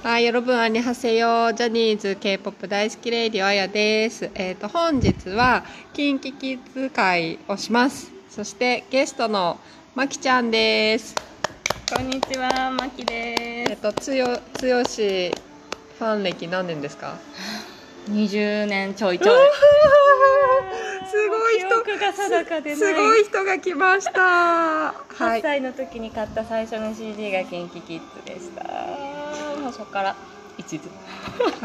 はい、여러분、안녕하세요。ジャニーズ K-POP 大好きレイディオあやです。えっ、ー、と、本日は、キンキキッズ会をします。そして、ゲストの、まきちゃんです。こんにちは、まきです。えっ、ー、と、つよ、つよし、ファン歴何年ですか ?20 年ちょいちょい。ごい人が定かでない。すごい人が来ました。は8い。歳の時に買った最初の CD がキンキキッズでした。そこから一途。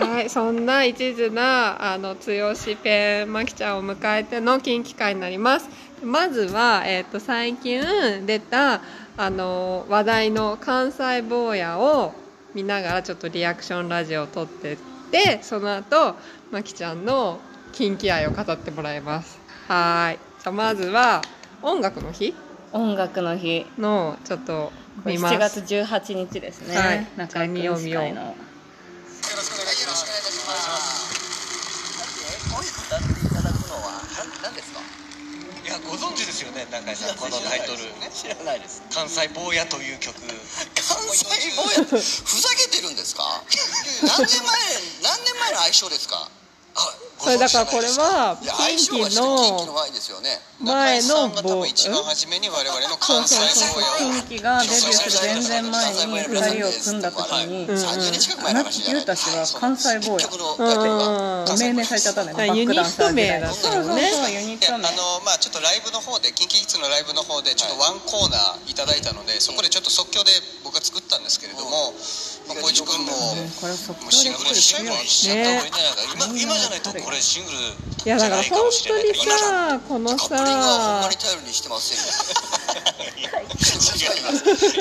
はい、そんな一途なあの剛ペンまきちゃんを迎えての近畿会になります。まずは、えっと最近出たあの話題の関西坊やを見ながらちょっとリアクションラジオを撮ってってその後まきちゃんの近畿愛を語ってもらいます。はい。じゃあまずは音楽の日音楽の日。のちょっと見ます。7月18日ですね。はい中井君司会の。よろしくお願いします。よろしくお願いいたします。こういう歌っていただくのは何何ですか？いやご存知ですよね中井さんこのタイトル知らないです。関西坊やという曲関西坊やふざけてるんですか？何年前何年前の相性ですか？あ、それだか。らこれは近畿のの前ですよね。前の中井さんが多分一番初めに我々のそう関そう西そう坊やを近畿がデビューする全然前に2人を組ん。だ時に、うん。三十年近く前の話じゃないゆうた氏は関西坊や命名されちゃったん。だよね。あユニット名だバックったのねダンサー時代そうそうそうユニット名。のまあちょっとライブの方でキンキキッズのライブの方でちょっとワンコーナーいただいたのでそこでちょっと即興で僕が作ったん。ですけれども、まあ、小市君もうん。これを即もう興シングルにしちゃで作る強い。しちゃった方がいいん。じゃないか、今今じゃないとこれシングルいやだから本当にさこのカップリングはほんまさに頼りにしてませんよ。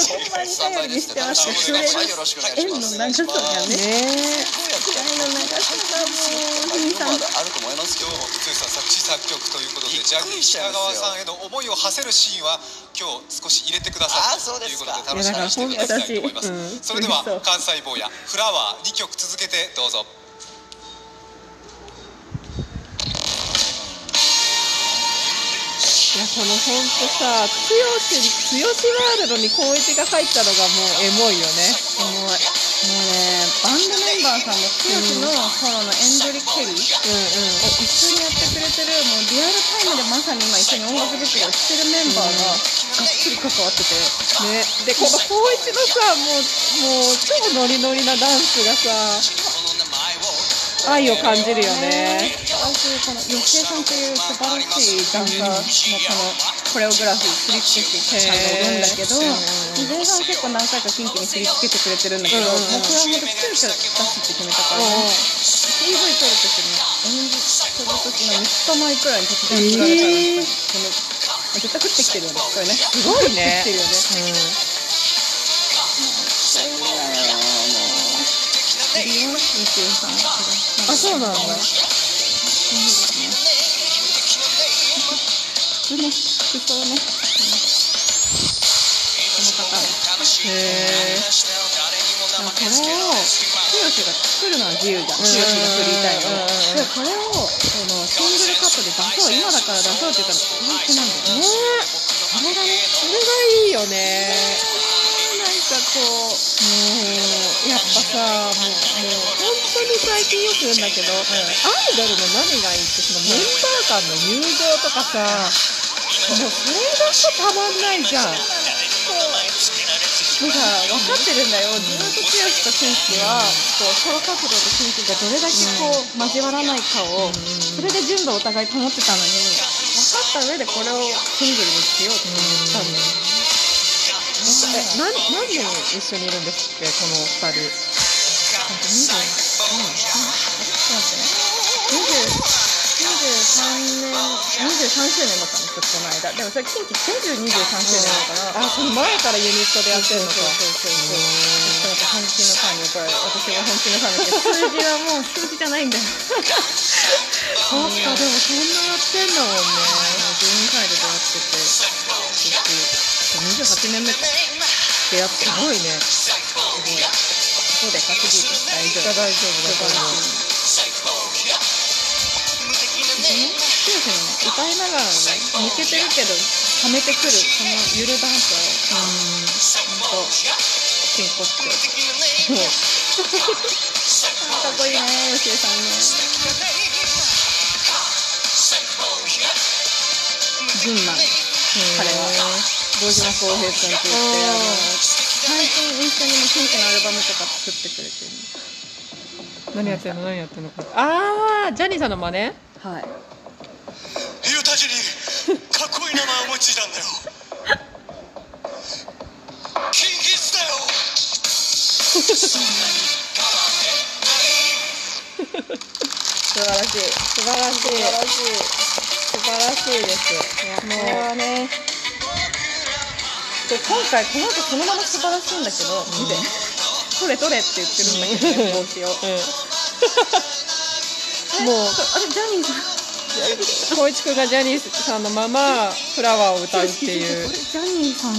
ほんまに頼りにしてますよ。それはいよろしくお願いし縁のます。長さがね。ね縁の長さがもう兄さんまだあると思いますよ。剛さん作詞作曲ということでジャニー北川さんへの思いを馳せるシーンは今日少し入れてくださあそうったというですかことで楽しみにしていただきたいと思います、いやだから本当私それではうん関西坊やフラワー2曲続けてどうぞこの本当さ剛剛ワールドに光一が入ったのがもうエモいよねエモい。もうね、バンドメンバーさんも剛のソロのエンドリ・ケリーを一緒にやってくれてる、もうリアルタイムでまさに今一緒に音楽作りをしてるメンバーががっつり関わってて。ねでこの光一のさもうもう超ノリノリなダンスがさ愛を感じるよね。私この吉江さんという素晴らしいダンサーのこのコレオグラフィー振り付け師ちゃんがいるんだけどへー。吉江さん結構何回か近畿に振り付けてくれてるんだけど、うんうんもうこれは本当急遽出すって決めたから、うん PV 撮る時に演じする時の3日前くらいに突然振られたら、えー。この絶対降ってきてるよね。これね。すごいね。降ってきてるよね。うんいいよ吉江さんあそうなんだ。服ね服装ねこの方へえこれを剛が作るのは自由じゃん剛が作りたいのでこれをそのシングルカットで出そう今だ。から出そうって言ったら本気なんだ。よねそれがねそれがいいよねかこうもうやっぱさもうもう本当に最近よく言うんだけど、アイドルの何がいいってそのメンバー間の友情とかさもうそれがさたまんないじゃんもうさ分かってるんだよずっと剛とシンキはこうソロ活動とシンキがどれだけこう交わらないかをそれで純度をお互い保ってたのに分かった上でこれをシングルにしようって言ったんだよえ何何年一緒にいるんですってこの二人。23年23周年だったんですよこの間。でもそれ近畿全部23周年だから。あその前からユニットでやってるのか。そうそうそうそう。そう本気のファンにこれ私は本気のファンだけど数字はもう数字じゃないんだよ。そっかでもそんなやってんだもんね。12歳で出会ってて。28年目かってすごいねす。ごいそうでかすぎる大丈夫大丈夫だと思う剛のね歌いながらね抜けてるけどはめてくるこのゆるダンスをうんほんと真骨頂もうかっこいいねよしえさんね群馬彼は堂島康平君といってあの最近インスタにもキンキのアルバムとか作ってくれてる何やってんの何やってんのああジャニーさんの真似はいユタジにかっこいい名前思いついたんだよキンキッズだよ素晴らしい。素晴らしい素晴らしい素晴らしいですこれはねで今回この後そのまま素晴らしいんだけど、見て。取れ取れって言ってるんだけどね帽子を。もう。あれジャニーさん光一君がジャニーさんのままフラワーを歌うっていう。ジャニーさん。が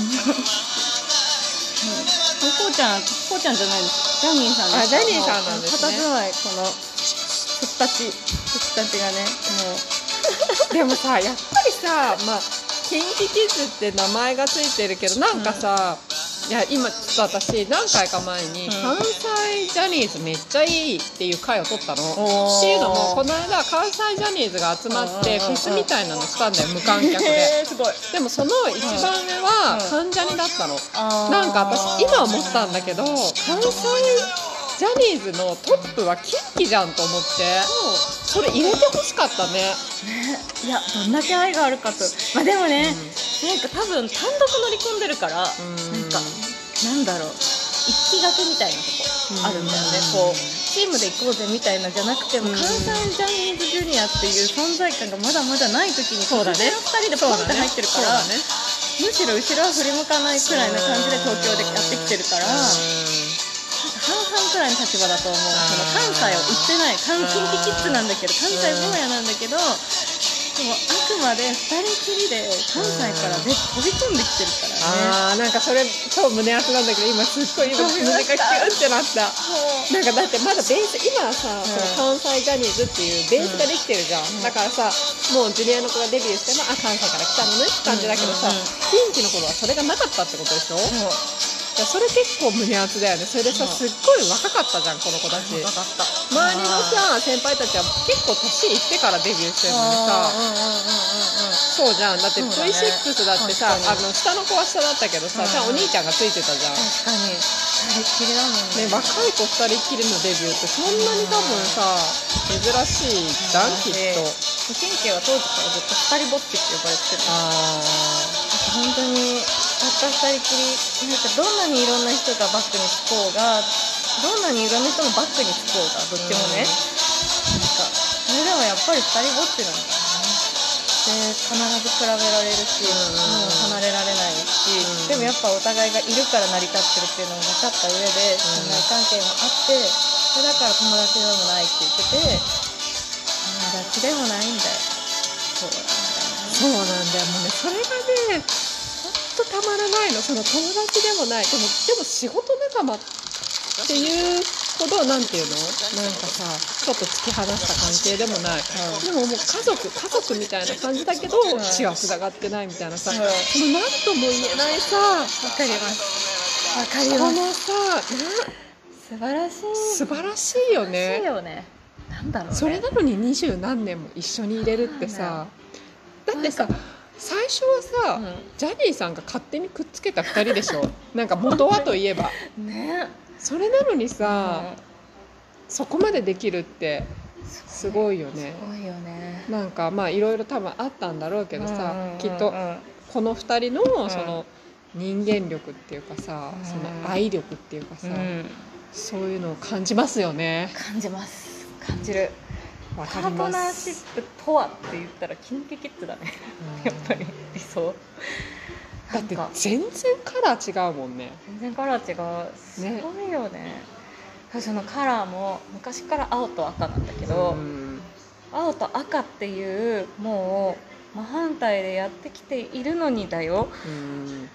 こうちゃんこうちゃんじゃないです。ジャニーさんです。あジャニーさんなんですね。佇まいこの。ふったち。ふったちがねも でもさやっぱりさまあキンキキッズって名前がついてるけどなんかさ、いや今ちょっと私何回か前に、ん。関西ジャニーズめっちゃいいっていう回を取ったの。おー。っていうのもこの間関西ジャニーズが集まってうん。うんうんフェスみたいなのしたんだよ無観う客で。でもその一番上は関ジャニだったの。なんか私今思ったんだけど関西ジャニーズのトップはキンキじゃんと思って。それ入れてほしかったね。いやどんだけ愛があるかと。まあでもね、なんか多分単独乗り込んでるから、ん。なんかなんだろう。一気がけみたいなとこあるんだよね、うん。こうチームで行こうぜみたいなじゃなくても、うん。関西ジャニーズジュニアっていう存在感がまだまだない時にそうだね。2人でポンって入ってるから、そうだね。むしろ後ろは振り向かないくらいな感じで東京でやってきてるから、半々くらいの立場だと思う。その関西を売ってない関近畿キッズなんだけど関西坊やなんだけどでもあくまで2人きりで関西からで飛び込んできてるからね。あーなんかそれ超胸熱なんだけど今すっごい今胸がキュンってなった。なんかだってまだベース今はさ、その関西ジャニーズっていうベースができてるじゃん、だからさもうジュニアの子がデビューしてもあ関西から来たのねって感じだけどさ、うん。うん。うんピンキの頃はそれがなかったってことでしょ、いやそれ結構胸熱だよね。それでさすっごい若かったじゃんこの子たち。分かった。周りのさ先輩たちは結構年いってからデビューしてるのにさ。そうじゃん。だってそうだね。V6 だってさ、確かに。あの下の子は下だったけどさ、うん。お兄ちゃんがついてたじゃん、確かに。二人っきりだもんね。ね、若い子2人っきりのデビューってそんなに多分さ珍しいじゃんきっと。神経は当時からずっと二人ぼっちって呼ばれてるあ本当にたった二人きりなんかどんなにいろんな人がバックにつこうがどんなにいろんな人もバックにつこうがどっちもね、なんかそれでもやっぱり二人ぼっちなんだよ。ねで必ず比べられるし、もう離れられないし、でもやっぱお互いがいるから成り立ってるっていうのも分かった上で信頼関係もあってそれだから友達でもないって言ってて友達でもないんだよ。そうなんだよ。ねそうなんだよ。もうねそれがねとたまらないの。その友達でもない。でもでも仕事仲間っていうほどなんていうの？なんかさちょっと突き放した関係でもない、でももう家族家族みたいな感じだけど血はつながってないみたいなさ、うんその何とも言えないさ。わかります。わかりこます。のさな素晴らしい。素晴らしいよね。よね。なんだろうね。それなのに二十何年も一緒にいれるってさ。だってさ最初はさ、うん。ジャニーさんが勝手にくっつけた2人でしょ。なんか元はといえば。ね。それなのにさ、そこまでできるってすごいよね。すごいよね。なんかまあいろいろ多分あったんだろうけどさ、うんうんうんうん。きっとこの2人のその人間力っていうかさ、うん。その愛力っていうかさ、うん。そういうのを感じますよね。感じます。感じる。わパートナーシすップとはって言ったらキンキキッズだね。やっぱり理想。だって全然カラー違うもんね。全然カラー違う。すごいよね。そのカラーも昔から青と赤なんだけど、うん。青と赤っていうもう真反対でやってきているのにだよ。うん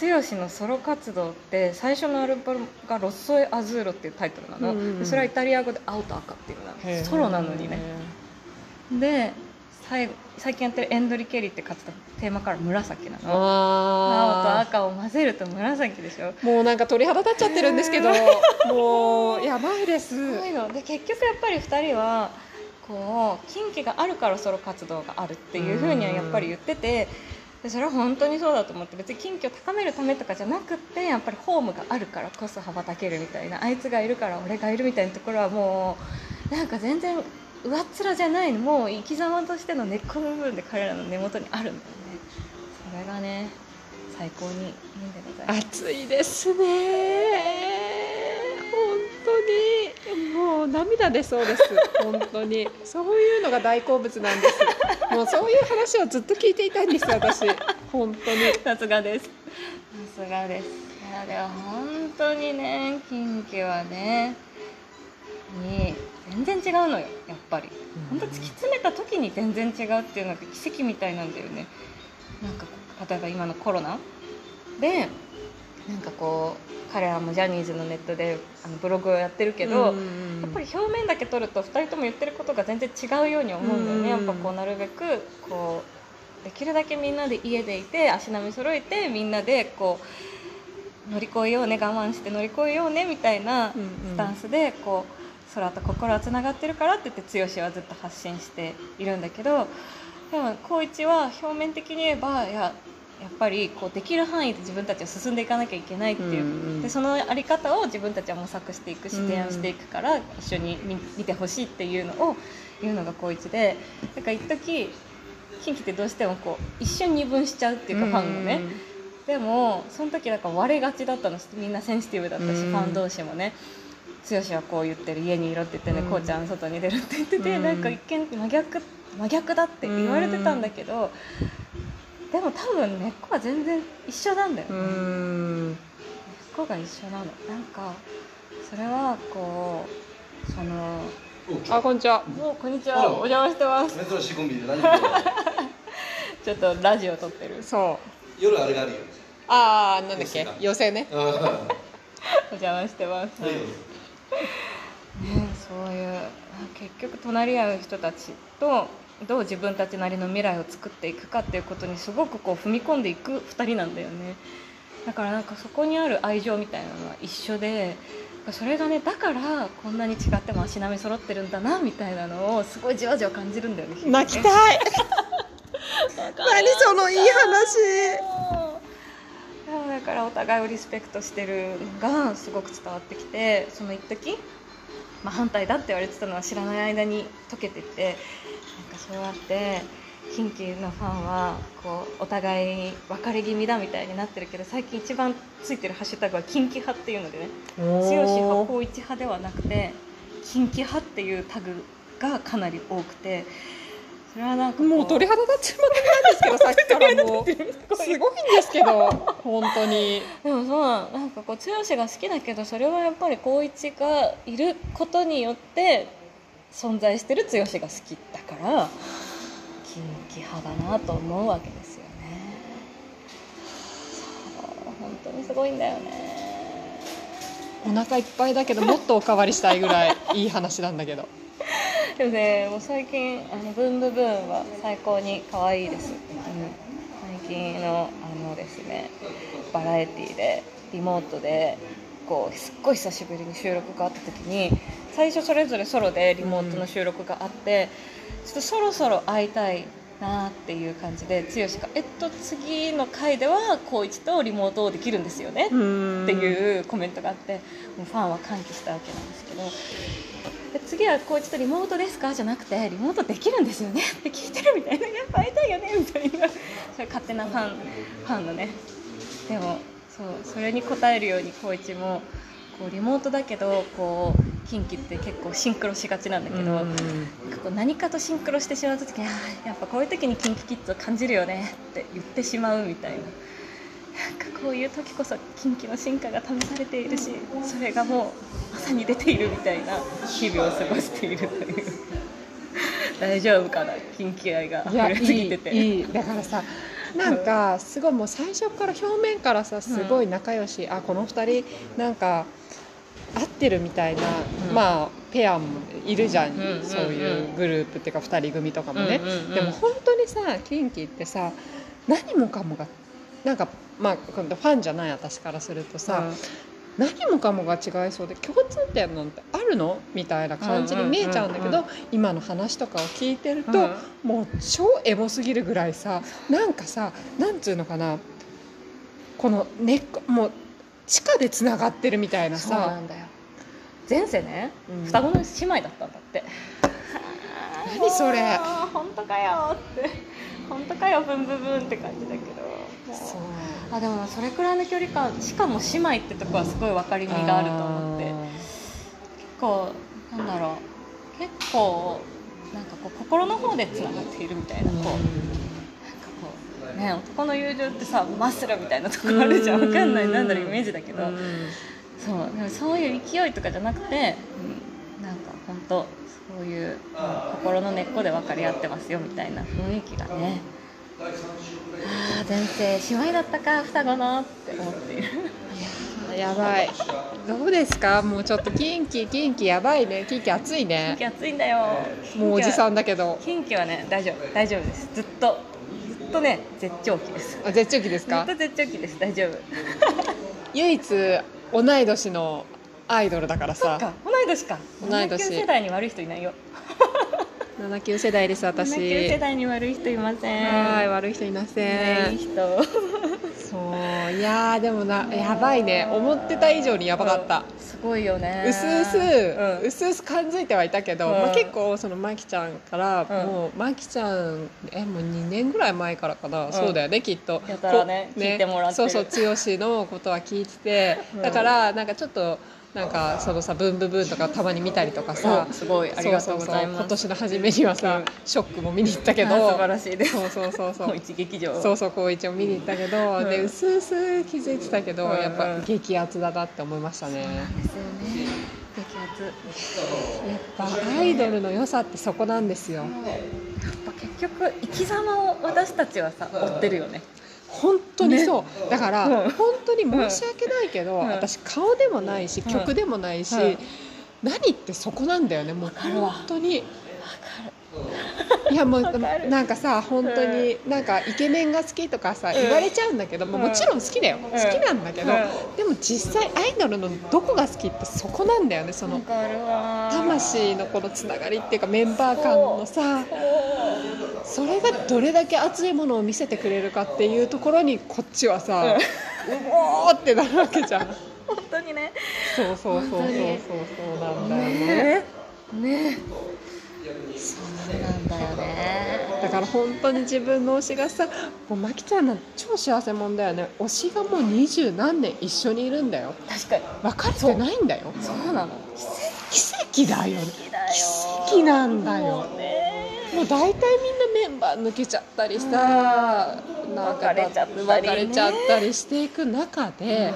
剛のソロ活動って最初のアルバムが「ロッソエ・アズーロ」っていうタイトルなの、うんうんそれはイタリア語で「青と赤」っていうなのソロなのにね。で最後最近やってるエンドリ・ケリーって活動テーマから紫なの。青とあ赤を混ぜると紫でしょ。ーもうなんか鳥肌立っちゃってるんですけどもうやばいです。で結局やっぱり2人はこう近畿があるからソロ活動があるっていうふうにはやっぱり言っててでそれは本当にそうだと思って別に近畿を高めるためとかじゃなくってやっぱりホームがあるからこそ羽ばたけるみたいなあいつがいるから俺がいるみたいなところはもうなんか全然上っ面じゃないのもう生き様としての根っこの部分で彼らの根元にあるんだよね。それがね最高にいいんでございます。暑いですね。当に。もう涙出そうです。本当に。そういうのが大好物なんです。もうそういう話をずっと聞いていたいんです私。本当に。さすがです。さすがです。いやでも本当にね近畿はねに全然違うのよやっぱり。本当突き詰めた時に全然違うっていうのが奇跡みたいなんだよね。なんか例えば今のコロナでなんかこう彼らもジャニーズのネットであのブログをやってるけど、やっぱり表面だけ取ると2人とも言ってることが全然違うように思うんだよね、うんやっぱこうなるべくこうできるだけみんなで家でいて足並み揃えてみんなでこう乗り越えようね我慢して乗り越えようねみたいなスタンスでこう空と心はつながってるからって言って剛はずっと発信しているん。だけどでも光一は表面的に言えばいややっぱりこうできる範囲で自分たちは進んでいかなきゃいけないっていう、うんうんでそのあり方を自分たちは模索していくしうん提案していくから一緒に見見てほしいっていうのを言うのが光一でだから一時近畿ってどうしてもこう一瞬二分しちゃうっていうかファンがね、でもその時だから割れがちだったのみんなセンシティブだったし、うんファン同士もね。剛はこう言ってる家にいろって言ってね、うん。こうちゃん外に出るって言ってて、うん。なんか一見真逆真逆だって言われてたんだけど、でも多分根っこは全然一緒なんだよね、う根っんこが一緒なの。なんかそれはこうそのあこんにちは。もうこんにちは。お邪魔してます。珍しいコンビで何 ちょっとラジオ撮ってる。そう。夜あれがあるよ。ああなんだっけ？寄せ寄せね。あお邪魔してます、あね、そういう結局隣り合う人たちとどう自分たちなりの未来を作っていくかっていうことにすごくこう踏み込んでいく2人なんだよね。だからなんかそこにある愛情みたいなのは一緒でそれがねだからこんなに違っても足並み揃ってるんだなみたいなのをすごいじわじわ感じるんだよね。泣きたい。何そのいい話。だからお互いをリスペクトしてるのがすごく伝わってきてその一時、まあ、反対だって言われてたのは知らない間に解けてってそうやって近畿のファンはこうお互い別れ気味だみたいになってるけど最近一番ついてるハッシュタグは近畿派っていうのでね剛派光一派ではなくて近畿派っていうタグがかなり多くてそれはなんかこもう鳥肌立っちまってないんですけどさっきからもうすごいんですけど本当に。でもそうなんかこう剛が好きだけどそれはやっぱり光一がいることによって存在してる剛が好きだから近畿派だなと思うわけですよね。そう本当にすごいんだよね。お腹いっぱいだけどもっとおかわりしたいぐらいいい話なんだけど。でもねもう最近あのブンブブーンは最高に可愛いです、うん、最近のあのですねバラエティーでリモートでこうすっごい久しぶりに収録があった時に最初それぞれソロでリモートの収録があって、ちょっとそろそろ会いたいなっていう感じで剛が「えっと次の回では光一とリモートできるんですよね」っていうコメントがあってもうファンは歓喜したわけなんですけど。で次はこうちょっとリモートですか？じゃなくてリモートできるんですよね？って聞いてるみたいな。やっぱ会いたいよね？みたいな。それ勝手なファンファンのね。でもそうそれに応えるように光一もこうリモートだけどこう近畿って結構シンクロしがちなんだけど、なんかこう何かとシンクロしてしまう時にやっぱこういう時にキンキキッズを感じるよねって言ってしまうみたいな。なんかこういう時こそ近畿の進化が試されているしそれがもうまさに出ているみたいな日々を過ごしているという。大丈夫かな近畿愛が。溢れすぎてて。いい。だからさなんかすごいもう最初から表面からさすごい仲良し、あこの二人なんか合ってるみたいな、うん。まあペアもいるじゃん、うんそういうグループっていうか2人組とかもね、うんでも本当にさキンキってさ何もかもがなんかまあファンじゃない私からするとさ、何もかもが違いそうで共通点なんてあるの？みたいな感じに見えちゃうんだけど、今の話とかを聞いてると、うん。もう超エモすぎるぐらいさなんかさなんつうのかなこの根っこもう地下でつながってるみたいなそうなさんだよ。前世ね、うん。双子の姉妹だったんだって。何それ。あー本当かよ。って本当かよブンブンブンって感じだけど。そう。あでもそれくらいの距離感しかも姉妹ってとこはすごい分かりみがあると思って。結構なんだろう。結構なんかこう心の方でつながっているみたいなこうね男の友情ってさマッスルみたいなとこあるじゃん。分かんない。なんだろうイメージだけど、うん。そう。でもそういう勢いとかじゃなくて、うん、なんか本当そういう、うん心の根っこで分かり合ってますよみたいな雰囲気がね。ああ前世姉妹だったか双子のって思っている。やばい。どうですか？もうちょっとキンキキンキやばいね。キンキ暑いキンねキ暑いんだよ。もうおじさんんだけど。キンキはね大丈夫。大丈夫です。ずっととね絶頂期です。あ絶頂期ですか？ずっと絶頂期です。大丈夫。唯一同い年のアイドルだからさ。そっか同い年か。同い年。79世代に悪い人いないよ。79世代です私。79世代に悪い人いません。はい悪い人いません。ねいい人そういやーでもなやばいね。思ってた以上にやばかった、すごいよね。うすうす、うん。うすうす感づいてはいたけど、うん。まあ、結構そのまきちゃんから、うん。もうまきちゃんえもう2年ぐらい前からかな、ん。そうだよねきっと。やたらねこ聞いてもらってる。そうそう剛のことは聞いてて、うん。だからなんかちょっとなんかそのさ「ブンブンブン」とかたまに見たりとかさ、うんすごいありがとうございます。そうそうそう今年の初めにはさ、うん。ショックも見に行ったけど。あ素晴らしいです。そうそうそうそう。一劇場。そうそう高一を見に行ったけど、うん。でうすうす気づいてたけど、うん。やっぱ激アツだなって思いましたね。激アツ。やっぱアイドルの良さってそこなんですよ。やっぱ結局生き様を私たちはさ追ってるよね本当にそう、だから、うん。本当に申し訳ないけど、うん。私顔でもないしうん。曲でもないし、うん。何ってそこなんだよねもう本当にいやもうなんかさ本当になんかイケメンが好きとかさ、ん。言われちゃうんだけど、まあうん。もちろん好きだよ、好きなんだけど、うでも実際アイドルのどこが好きってそこなんだよねその魂のこのつながりっていうかメンバー間のさそれがどれだけ熱いものを見せてくれるかっていうところにこっちはさ、うおーってなるわけじゃん。本当にね。そうそうそうそうそうそうなんだよね。ね。ねそうなんだよね。だから本当に自分の推しがさもうまきちゃんなんて超幸せもんだよね。推しがもう二十何年一緒にいるんだよ。確かに。別れてないんだよ。そう。なの。奇跡だよね。奇跡なんだよ。もうね。もう大体みんなメンバー抜けちゃったりさ、なん。か別れちゃったりね。別れちゃったりしていく中で、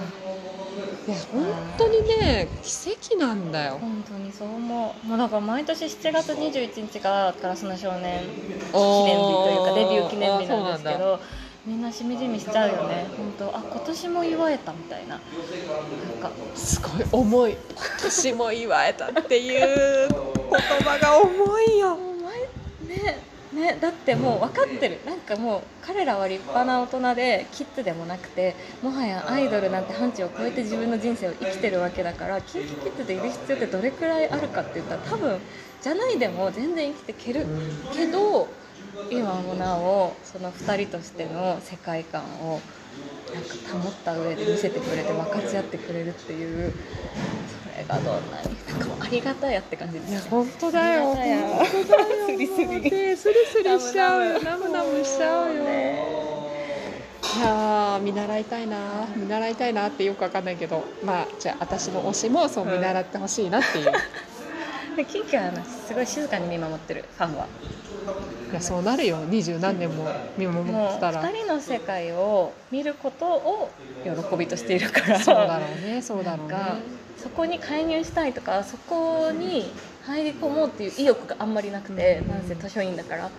いや本当にね奇跡なんだよ。本当にそう思う。もうだから毎年7月21日がガラスの少年記念日というかデビュー記念日なんですけどみんなしみじみしちゃうよね。本当あ今年も祝えたみたいな。なんかすごい重い。今年も祝えたっていう言葉が重いよ。ねねだってもう分かってるなんかもう彼らは立派な大人でキッズでもなくてもはやアイドルなんて範疇を超えて自分の人生を生きてるわけだからキンキキッズでいる必要ってどれくらいあるかって言ったら多分じゃないでも全然生きていけるけど今もなおその2人としての世界観をなんか保った上で見せてくれて分かち合ってくれるっていうそれがどんなになんかもうありがたやって感じですね本当だよ。本当だよ。スリスリもうねスリスリしちゃうよ。ナムナムしちゃうよ。いやー見習いたいな。見習いたいなってよくわかんないけど。まあじゃあ私の推しもそう見習ってほしいなっていう、で キンキはすごい静かに見守ってるファンは。いやそうなるよ。二十何年も見守ってたら。2人の世界を見ることを喜びとしているから。そうだろうねそうだろうね。そこに介入したいとかそこに入り込もうっていう意欲があんまりなくて、なん。せ図書院だから。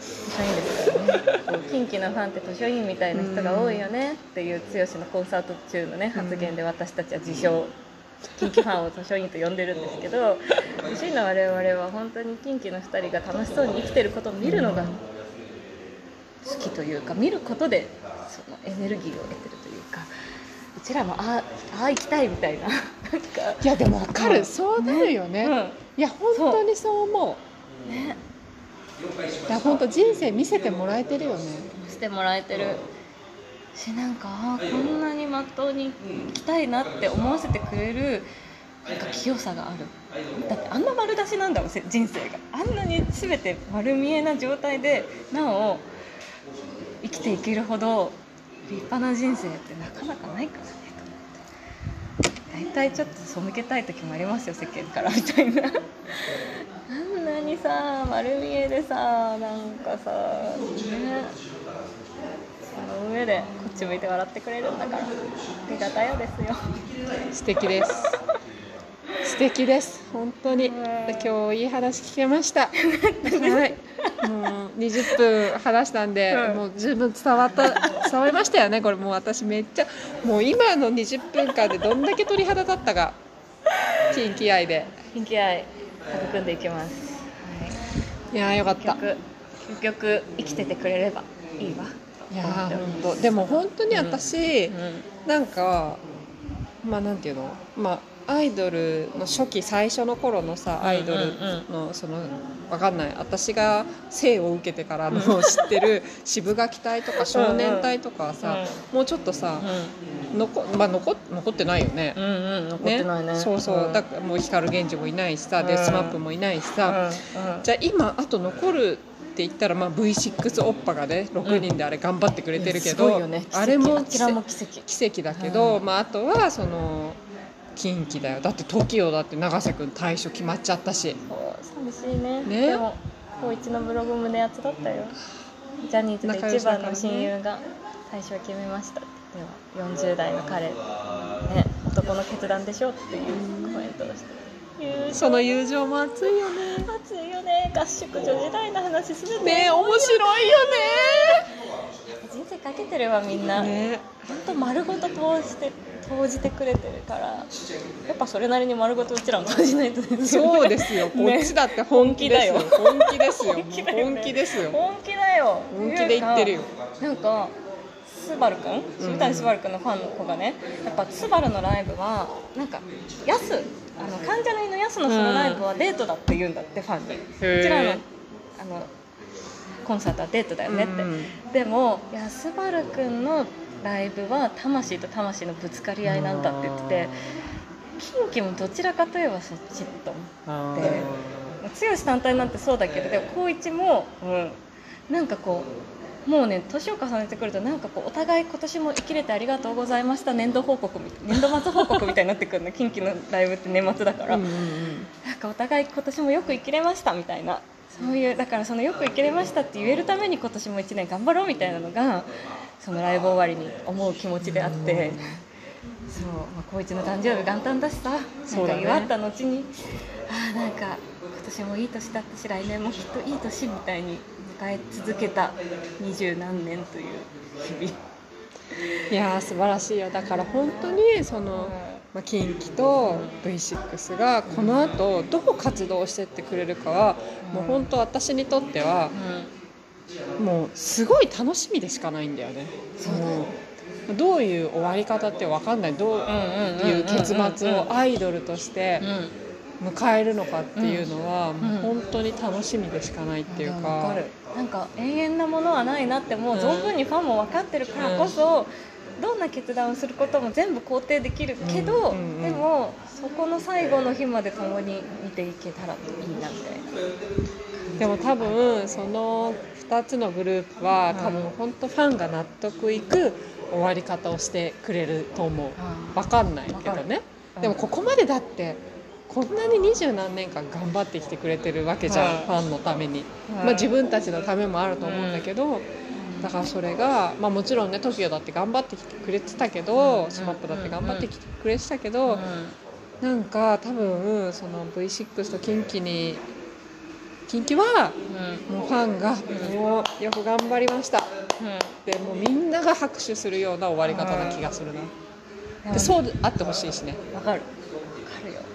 図書院ですからね。近畿のファンって図書院みたいな人が多いよね。っていう剛のコンサート中のね。発言で私たちは自称近畿ファンを図書委員と呼んでるんですけど真の我々は本当に近畿の2人が楽しそうに生きてることを見るのが好きというか見ることでそのエネルギーを得てるというかうちらもあああ行きたいみたいな。なんか。いやでも分かる、そうなるよね。うんいや本当にそう思う。ね。いや本当人生見せてもらえてるよね。してもらえてる。しなんかあーこんなにまっとうに生きたいなって思わせてくれるなんか清さがある。だってあんな丸出しなんだもんせ人生が。あんなに全て丸見えな状態でなお生きていけるほど立派な人生ってなかなかないから大体ちょっと背けたい時もありますよ世間からみたいな。あんなにさ丸見えでさなんかさね。その上でこっち向いて笑ってくれるんだからありがたやですよ。素敵です。素敵です。本当に。うん今日いい話聞けました。はいもう20分話したんで、うん。もう十分伝わった伝わりましたよねこれもう私めっちゃもう今の20分間でどんだけ鳥肌立ったか。近畿愛で。人気愛育んでいきます、い。やーよかった。はい、究極究極生きててくれればいいわ。いやー本当。でも本当に私、うん。なんかまあなんていうの？まあアイドルの初期最初の頃のさアイドルのそのわかんない。私が生を受けてからの知ってる渋垣隊とか少年隊とかはさもうちょっとさ残,、まあ、残残ってないよね。うんうん残ってないね。そうそう。だからもう光源氏もいないしさでうん。スマップもいないしうんさうん。じゃあ今あと残るって言ったら、まあ、V6 オッパがね6人であれ頑張ってくれてるけど、いやすごいよね。あれもあちらも奇跡。奇跡だけど、うん。まあ、あとはその近畿だよ。だって TOKIO だって永瀬君退所決まっちゃったし。寂しいね。ね。でも高一のブログ胸熱だったよ。ジャニーズで一番の親友が最初は決めました。では40代の彼。ね男の決断でしょっていうコメントをして。友その友情も熱いよね。熱いよね。合宿女時代の話すべてね面白いよ人生かけてるわみんな、ね。ね本当丸ごと投じて投じてくれてるから。やっぱそれなりに丸ごとうちらも投じないとですよね。そうですよ。こっちだって本気ですよ。ね本気ですよ。本気ですよ。本気だよ。本気で言ってるよ。なんかスバルくん？渋谷スバルくんのファンの子がね。やっぱスバルのライブはなんかヤスあの関ジャニのヤスのそのライブはデートだって言うんだってファンに。ー。うちらのあのコンサートはデートだよねって、うん。でもヤスバルくんのライブは魂と魂のぶつかり合いなんだって言ってて近畿もどちらかといえばそっちと思って。剛単体なんてそうだけどでも光一も、うん、なんかこうもうね年を重ねてくるとなんかこうお互い今年も生きれてありがとうございました年度報告み年度末報告みたいになってくるの近畿のライブって年末だから、うんうんうん。なんかお互い今年もよく生きれましたみたいなそういうだからそのよく生きれましたって言えるために今年も1年頑張ろうみたいなのがそのライブ終わりに思う気持ちであって。そう、まあ、高一の誕生日元旦だしさ、なんか祝った後にああなんか今年もいい年だったし来年もきっといい年みたいに迎え続けた二十何年という日々いやー素晴らしいよだから本当にその、まあ、近畿と V6 がこの後どう活動してってくれるかはもう本当私にとってはもうすごい楽しみでしかないんだよね。もうどういう終わり方って分かんない。どういう結末をアイドルとして迎えるのかっていうのはもう本当に楽しみでしかないっていうか。なんか永遠なものはないなってもう存分にファンも分かってるからこそ、どんな決断をすることも全部肯定できるけど、うんうんうん。でもそこの最後の日まで共に見ていけたらいいなみたいなでも多分その2つのグループは多分本当ファンが納得いく終わり方をしてくれると思う。分かんないけどね。うんでもここまでだってこんなに二十何年間頑張ってきてくれてるわけじゃん、うんファンのために、うんまあ、自分たちのためもあると思うんだけど、だからそれが、まあ、もちろんね TOKIO だって頑張ってきてくれてたけど、うん SMAP だって頑張ってきてくれてたけど、なんか多分その V6 と近畿に近畿はもうファンがもうよく頑張りました。でもうみんなが拍手するような終わり方な気がするな、でそうあってほしいしね。わかる。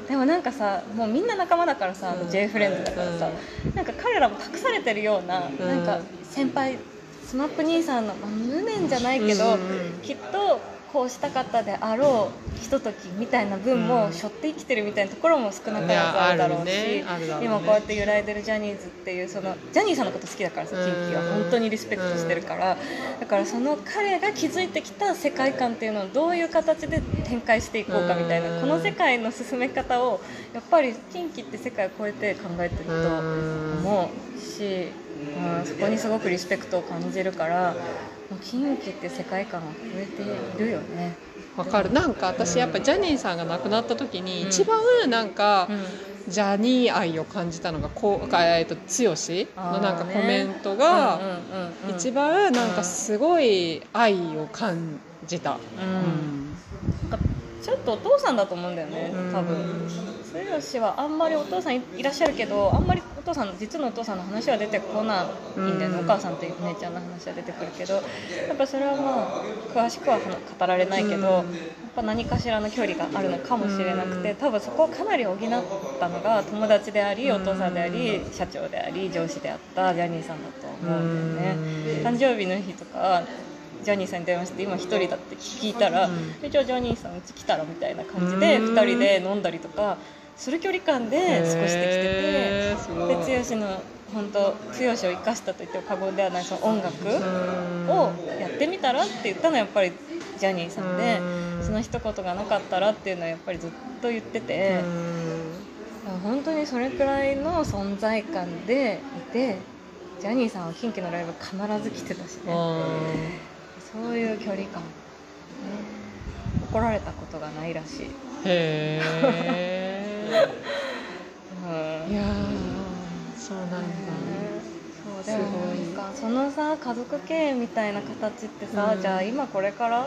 でもなんかさもうみんな仲間だからさ、あの J フレンズだからさ、なんか彼らも託されてるよ。うな、なんか先輩スマップ兄さんの、まあ、無念じゃないけど、うんうんきっとこうしたかったであろうひとときみたいな分も背負って生きてるみたいなところも少なからずあるだろうし、ねね。今こうやって揺らいでるジャニーズっていうそのジャニーさんのこと好きだからさキンキは。本当にリスペクトしてるから、だからその彼が築いてきた世界観っていうのをどういう形で展開していこうかみたいな、うん。この世界の進め方をやっぱりキンキって世界を超えて考えてると思うし、うん、そこにすごくリスペクトを感じるからもうキンキって世界観は超えているよね。わかる。なんか私やっぱジャニーさんが亡くなった時にうん。一番なんかうん。ジャニー愛を感じたのがこうえっと剛のなんかコメントが一番なんかすごい愛を感じた。うん。なんかちょっとお父さんだと思うんだよね多分剛はあんまりお父さんいいらっしゃるけどあんまりお父さんの実のお父さんの話は出てこないんだよね、うん。お母さんとお姉ちゃんの話は出てくるけどやっぱそれはまあ詳しくは語られないけど、やっぱ何かしらの距離があるのかもしれなくて多分そこをかなり補ったのが友達でありお父さんであり社長であり上司であったジャニーさんだと思うんだよね。誕生日の日とかジャニーさんに電話して今一人だって聞いたら「えじゃあジャニーさんうち来たら」みたいな感じでうん。2人で飲んだりとかする距離感で過ごしてきててで剛の本当剛を生かしたと言っても過言ではないその音楽をやってみたらって言ったのはやっぱりジャニーさんでうんその一言がなかったらっていうのはやっぱりずっと言ってて。本当にそれくらいの存在感でいてジャニーさんは近畿のライブ必ず来てたしねそういう距離感、ね、怒られたことがないらしい、へえ。うん。いやーそうなんだ。そうでもなんかそのさ家族経営みたいな形ってさ、うん。じゃあ今これから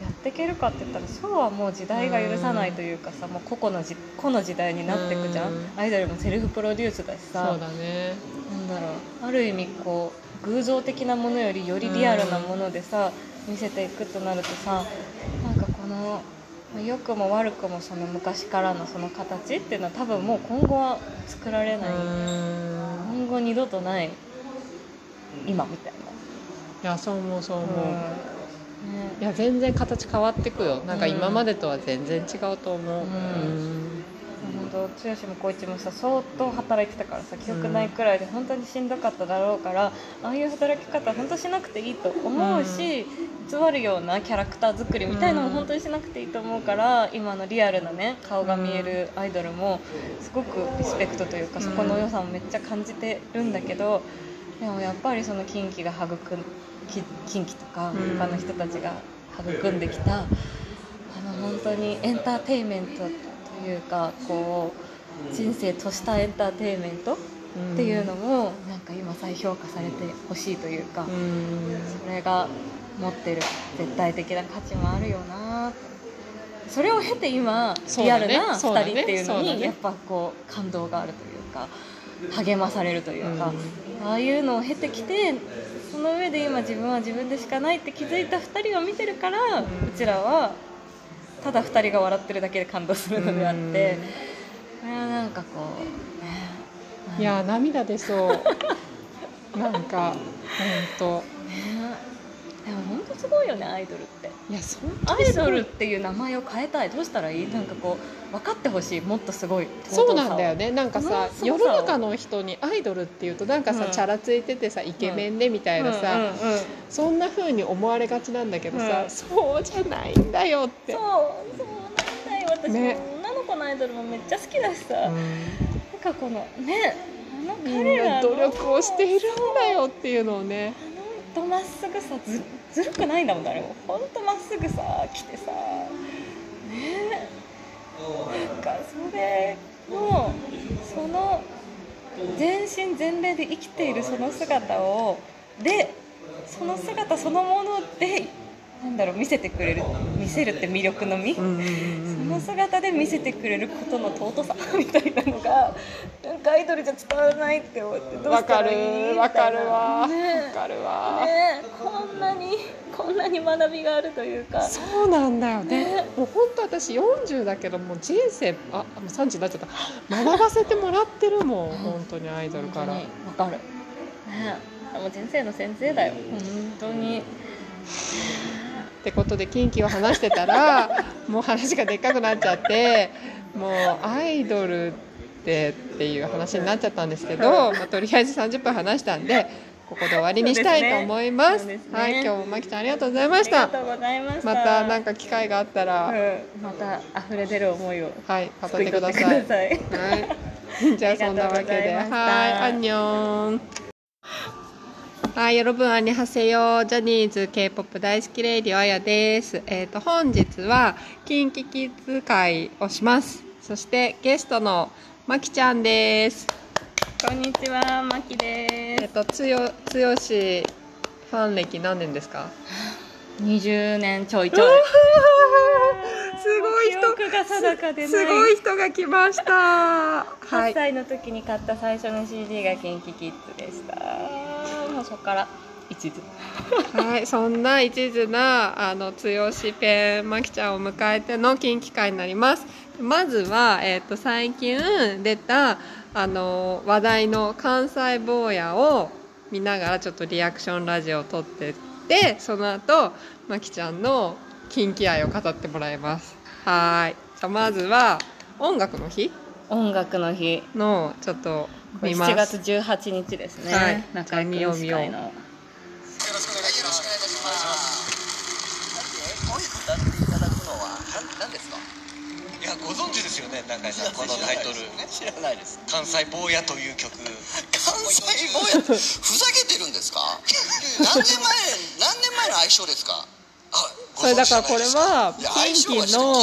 やっていけるかって言ったらそうはもう時代が許さないというかさ、もう個々のじ個の時代になっていくじゃん、うん。アイドルもセルフプロデュースだしさ。そうだね。なんだろう。ある意味こう偶像的なものよりよりリアルなものでさ、見せていくとなるとさなんかこのまあ良くも悪くもその昔からのその形っていうのは多分もう今後は作られない、今後二度とない今みたいいやそう思うそうな、思う。うん。ね。いや全然形変わってくよ。なんか今までとは全然違うと思う、うん本当剛も光一もさ相当働いてたからさ記憶ないくらいで本当にしんどかっただろうから、ああいう働き方本当しなくていいと思うし、偽るようなキャラクター作りみたいのも本当にしなくていいと思うから今のリアルなね顔が見えるアイドルもすごくリスペクトというかそこの良さもめっちゃ感じてるんだけどでもやっぱりそのキンキが育んきキンキとかうん。他の人たちが育んできた、あの本当にエンターテインメントというかこう人生としたエンターテインメントっていうのもなんか今再評価されてほしいというか、うん。それが持ってる絶対的な価値もあるよなそれを経て今、リアルな2そうだね。人っていうのにやっぱこう感動があるというか励まされるというか、ああいうのを経てきてその上で今自分は自分でしかないって気づいた2人を見てるから、うちらはただ2人が笑ってるだけで感動するのであって、これはなんかこうね。いや涙出そう。なんか本ねでも本当すごいよねアイドルって。当いやそアイドルっていう名前を変えたい。どうしたらいい？なんかこう分かってほしい。もっとすごい。そうなんだよね。ねなんかさ世の中の人にアイドルっていうとなんかさ、うんチャラついててさイケメンでみたいなさ、うんうんうん。そんな風に思われがちなんだけどさ、うんそうじゃないんだよって。そうそうなんだよ。私も、ね。女の子のアイドルもめっちゃ好きだしさ、うん。なんかこのねあのみん彼ら努力をしているんだよっていうのをねとまっすぐさずずるくないんだもん誰も。ほんとまっすぐさ来てさ。ね。なんかそれのその全身全霊で生きているその姿をでその姿そのものでなんだろう見せてくれる見せるって魅力のみ、その姿で見せてくれることの尊さ？みたいなのがなんかアイドルじゃ伝わらないって思ってどうしたわからいいるわかるわ。わねかるわ、ねこんなにこんなに学びがあるというか。そうなんだよね。ねもう本当私40だけどもう人生あもう30になっちゃった。学ばせてもらってるもん本当にアイドルから。わかる。ねでも人生の先生だよ。本当にってことで近畿を話してたら もう話がでっかくなっちゃってもうアイドルってっていう話になっちゃったんですけど、まあ、とりあえず30分話したんでここで終わりにしたいと思います。そうですね。はい今日もまきちゃんありがとうございました。ました。なんか機会があったら、うんまた溢れ出る思いを。はい語ってください。はい。じゃあそんなわけで、はい、アンニョン。はい、よろぶん、あにはせよ。ジャニーズ K-POP 大好きレイディオあやです。えっ、ー、と、本日は、近畿キッズ会をします。そして、ゲストの、まきちゃんです。こんにちは、まきです。えっ、ー、と、つよ、つよし、ファン歴何年ですか ?20 年ちょいちょい。すごい人が定かですごい人が来ました。8歳の時に買った最初の CD が近畿キキッズでした。もうそこから一途はい、そんな一途なあの剛ペンまきちゃんを迎えての近畿会になります。まずは、えっと最近出たあの話題の関西坊やを見ながらちょっとリアクションラジオを撮ってってその後まきちゃんの近畿愛を語ってもらいます。はい。じゃあまずは音楽の日音楽の日のちょっと見ます。7月18日ですね、はい。中見よう君司会のよろしくお願いします。声歌っていただくのは何すか？いやご存知ですよね中井さんこのタイトル。知らないです。関西坊やという曲。関西坊やふざけてるんですか？何年前何年前の相性ですか？あそれだからこれは近畿の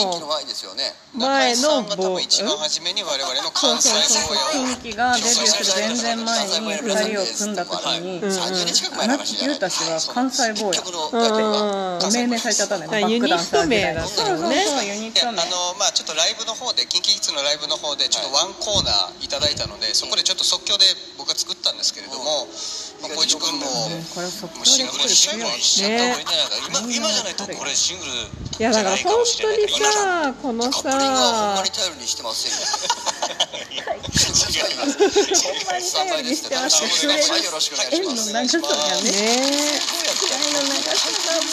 前の中井さんが多分一番初めに我々の関西坊やを近畿がデビューする全然前に2人を組ん。だ時に、うん。30年近く前の話じゃないあなたたちは関西坊や結局のタイトルがうん命名されちゃったんだよねユニット名だバックダンサー時代ったよねそうそうユニット名あのまあちょっとライブの方で KinKiKids のライブの方でちょっとワンコーナーいただいたのでそこでちょっと即興で僕が作ったんですけれども、まあ、小市君ももうシングルにしちゃった方がいいんじゃないか。今今じゃないとこれシングルいやだから本当に今じゃさこのカップリングはほんさまに頼りにしてませんよ。ほんまに頼りにしてますそれはいよろしくお願いのさがねね時代の長さが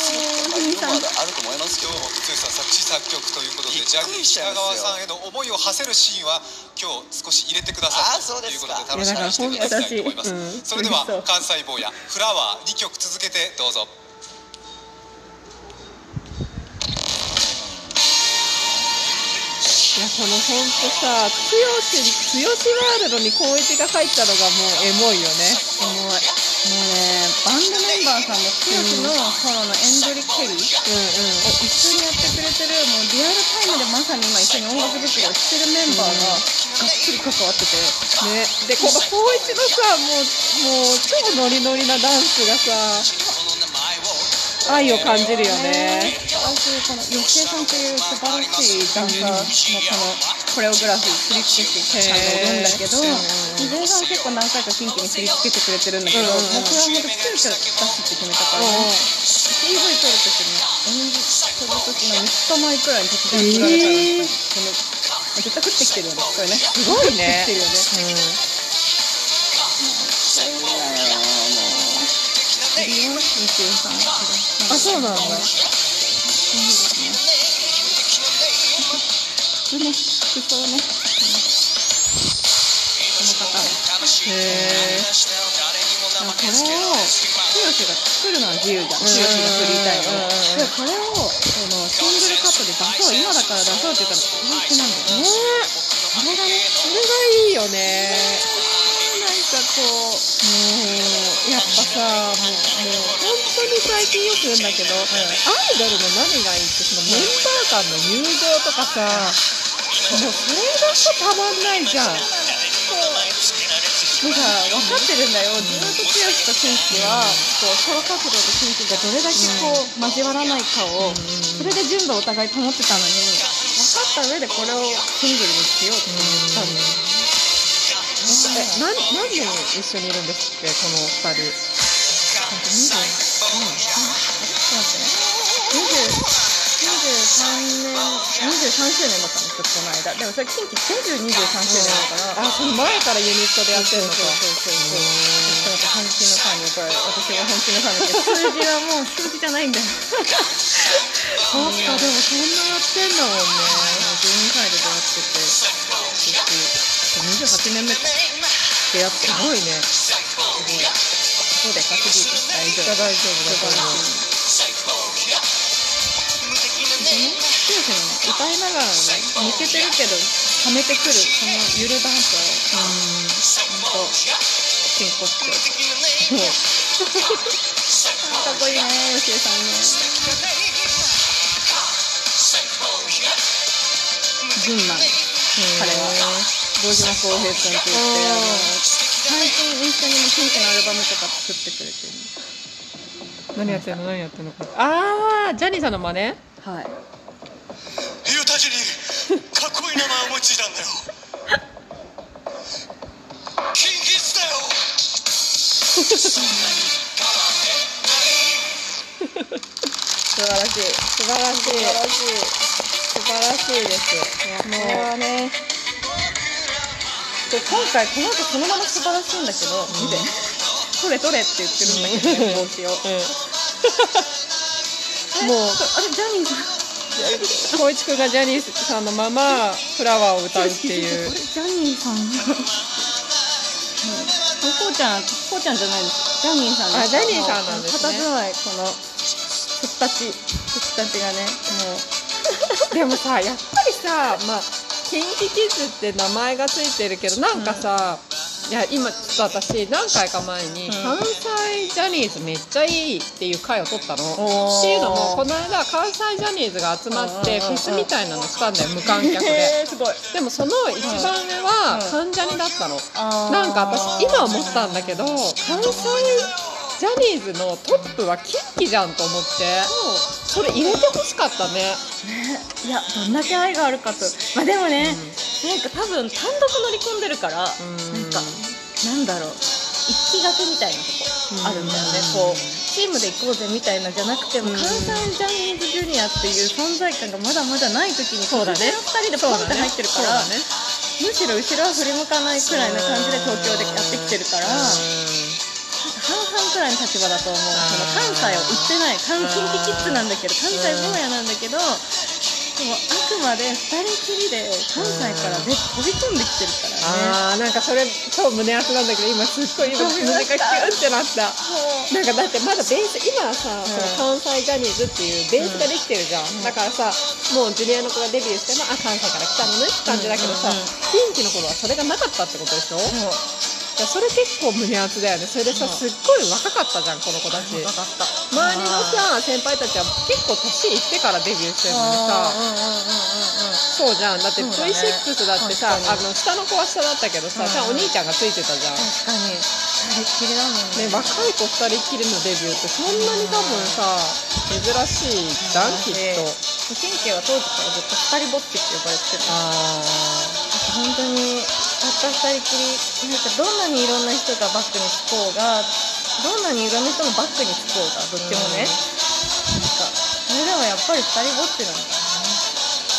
もう今まであると思いますさん作詞作曲ということでジャニー北川さんへの思いを馳せるシーンは今日少し入れてくださいあそうというですかことで楽しみにしていただきたいと思います、それではうん関西坊やフラワー2曲続けてどうぞ。いやこの本当さ剛剛ワールドに光一が入ったのがもうエモいよね。すごい。もうねバンドメンバーさんも剛のソロのエンドリ・ケリー。をうんうん。一緒にやってくれてるもうリアルタイムでまさに今一緒に音楽作りをしてるメンバーががっつり関わってて。ね。でこの光一のさもうもう超ノリノリなダンスがさ愛を感じるよね。私この吉江さんという素晴らしいダンサーのこのコレオグラフィー振り付け師さんがいるんだけどへー。水江さん結構何回か近畿に振り付けてくれてるんだけど、うんうん。もうこれは本当急遽出すって決めたから、ね、PV 撮る時に演じする時の3日前くらいに突然振られたら、えー。この絶対降ってきてるよね。これねすごいね。降ってきてるよね。ビヨン西江さん。あそうなんだ。服ね服装ねこの方ねへえこれを剛が作るのは自由じゃん。剛が振りたいのうん。でこれをこのシングルカットで出そう今だから出そうって言ったら本気なん。だよねそれがねそれがいいよねなん。かこうもうやっぱさもうもう本当に最近よく言うん。だけど、アイドルの何がいいってそのメンバー間の友情とかさもうそれだとたまん。ないじゃん。もうさ分かってるんだよ。ずっと剛と俊樹はこうソロ活動と俊樹がどれだけこう交わらないかをそれで純度をお互い保ってたのに分かった上でこれをシングルにしようって言ったんだよえ何何年一緒にいるんですってこの二人周年だったんですよこの間。でもそれ近畿全部23周年だから、あその前からユニットでやってるのか。そうそうそう。そうなんか本気の神これ私が本気の神って数字はもう数字じゃないんだよ。そっかでもそんなやってんだもんね。12歳で出会ってて。28年目かいやすごいねすごい。そうでかすぎて大丈夫。大丈夫だと思う歌いながらもね抜けてるけど溜めてくるこのゆるダンスをほんと真骨頂かっこいいね吉江さんねジンマン。彼は堂島康平君って言ってあの最近インスタにも新規のアルバムとか作ってくれてる何やってんの何やってんのかああジャニーさんの真似はいいい名前思いついたんだよ。キンキスだよ。素晴らしい。素晴らしい。素晴らしい。素晴らしいです。これはね。で今回この後そのまま素晴らしいんだけど見て。取れ取れって言ってるんだけど ね帽子を。もうあれジャニーさん光一君がジャニーさんのままフラワーを歌うっていう。ジャニーさん。うん。こうちゃんこうちゃんじゃないです。ジャニーさんあジャニーさんなんですね。このふったちふったちがねもう。でもさやっぱりさまあキンキキッズって名前がついてるけどなんかさ、いや今ちょっと私何回か前に、うん。関西ジャニーズめっちゃいいっていう回を取ったの。っていうのもこの間関西ジャニーズが集まってフェスみたいなのしたんだよ無観客で。へーすごい。でもその一番上はうん関ジャニだったの。なんか私今思ったんだけど関西ジャニーズのトップはキンキじゃんと思って。それ入れてほしかったね。いやどんだけ愛があるかと。まあでもね、なんか多分単独乗り込んでるから、ん。なんかなんだろう。一気がけみたいなとこあるんだよね、うんこうチームで行こうぜみたいなじゃなくても、うん。関西ジャニーズジュニアっていう存在感がまだまだない時にそうだね。ここの2人でポンって入ってるから、ね。むしろ後ろは振り向かないくらいな感じで東京でやってきてるから、半々くらいの立場だと思うその関西を売ってない関近畿キッズなんだけど関西坊やなんだけどでもあくまで2人きりで関西からで飛び込んできてるからね。あーなんかそれ超胸熱なんだけど今すっごい今胸がキュンってなった。なんかだってまだベース今はさ、その関西ジャニーズっていうベースができてるじゃん、だからさもうジュニアの子がデビューしてもあ関西から来たのねって感じだけどさ、ピンキの頃はそれがなかったってことでしょ、いやそれ結構胸熱だよね。それでさすっごい若かったじゃんこの子たち。周りのさ先輩たちは結構年いってからデビューしてるのにさ。そうじゃん。だってそうだね。V6 だってさあ確かに。の下の子は下だったけどさ、うん。じゃあお兄ちゃんがついてたじゃん。確かに。2人っきりだもんねね、若い子2人っきりのデビューってそんなに多分さ珍しいじゃんきっと。神経は当時からずっと二人ぼっちって呼ばれてるあ本当にたった二人きりなんかどんなにいろんな人がバックにつこうがどんなにいろんな人のバックにつこうがどっちもね、なんかそれでもやっぱり二人ぼっちなんだよね。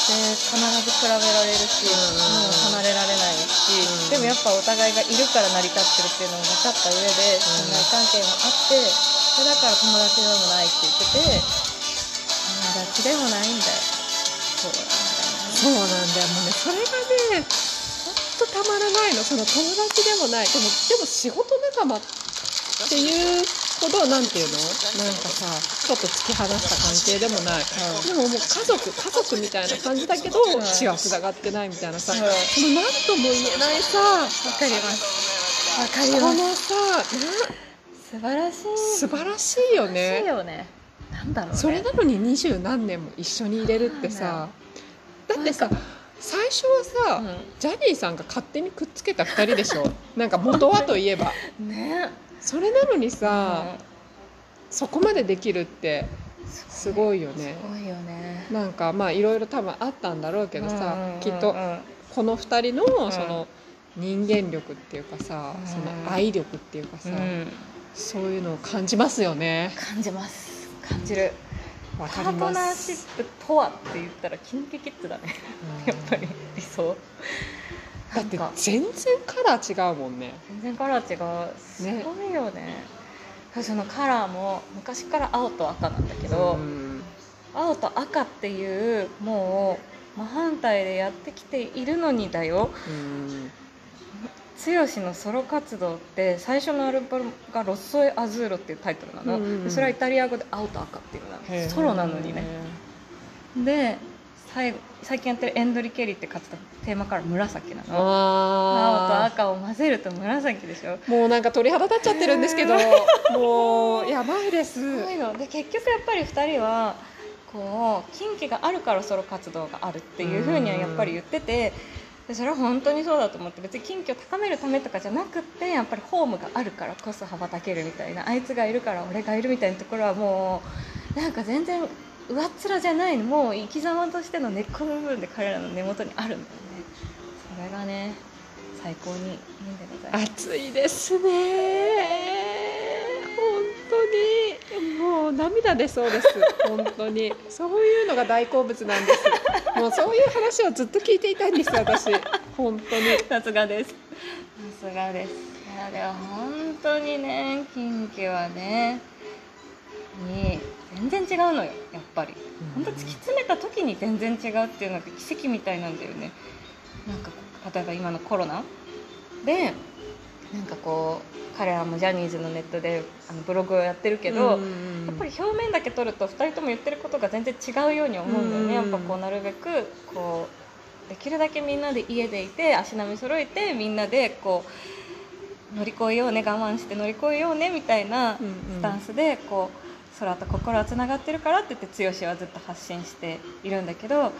で必ず比べられるし、もう離れられないし、でもやっぱお互いがいるから成り立ってるっていうのを分かった上で信頼関係もあってそれだから友達でもないって言ってて友達でもないんだよ。そうなんだよ。ねそうなんだよ。もうねそれがねたまらないの。その友達でもない。でもでも仕事仲間っていうほどなんていうの？なんかさちょっと突き放した関係でもない、でももう家族家族みたいな感じだけど、血はつながってないみたいなさ、うん。その何とも言えないさわかります。わかりこます。のさ素晴らしい。な素晴らしいよいいねよね。なんだろうね。それなのに二十何年も一緒にいれるってさ。だってさ最初はさ、うん。ジャニーさんが勝手にくっつけた2人でしょ？なんか元はといえば。ね。それなのにさ、そこまでできるってすごいよね。すごいよね。なんかまあいろいろ多分あったんだろうけどさ、うんうんうんうん。きっとこの2人のその人間力っていうかさ、うん。その愛力っていうかさ、うん。そういうのを感じますよね。感じます。感じる。わパートナーシップとはって言ったらキンキキッズだね。やっぱり理想。だって全然カラー違うもんね。全然カラー違う。すごいよね。そのカラーも昔から青と赤なんだけど、うん。青と赤っていうもう真反対でやってきているのにだよ。うん剛のソロ活動って最初のアルバムが「ロッソエ・アズーロ」っていうタイトルなの、うんうんでそれはイタリア語で「青と赤」っていうの。なソロなのにね。で最後最近やってるエンドリ・ケリーって活動テーマから紫なの。青とあ赤を混ぜると紫でしょ。ーもうなんか鳥肌立っちゃってるんですけど もうやばいですで結局やっぱり2人はこう近畿があるからソロ活動があるっていうふうにはやっぱり言っててでそれは本当にそうだと思って別に近畿を高めるためとかじゃなくってやっぱりホームがあるからこそ羽ばたけるみたいなあいつがいるから俺がいるみたいなところはもうなんか全然上っ面じゃないのもう生き様としての根っこの部分で彼らの根元にあるんだよね。それがね最高にいいんでございます。暑いですね当に。もう涙出そうです。本当に。そういうのが大好物なんです。もうそういう話をずっと聞いていたいんです私。本当に。さすがです。さすがです。いやでも本当にね近畿はねに全然違うのよやっぱり。本当突き詰めた時に全然違うっていうのが奇跡みたいなんだよね。なんか例えば今のコロナ？でなんかこう彼らもジャニーズのネットであのブログをやってるけど、やっぱり表面だけ取ると2人とも言ってることが全然違うように思うんだよね、うんやっぱこうなるべくこうできるだけみんなで家でいて足並み揃えてみんなでこう乗り越えようね我慢して乗り越えようねみたいなスタンスでこう空と心はつながってるからって言って剛はずっと発信しているんだけど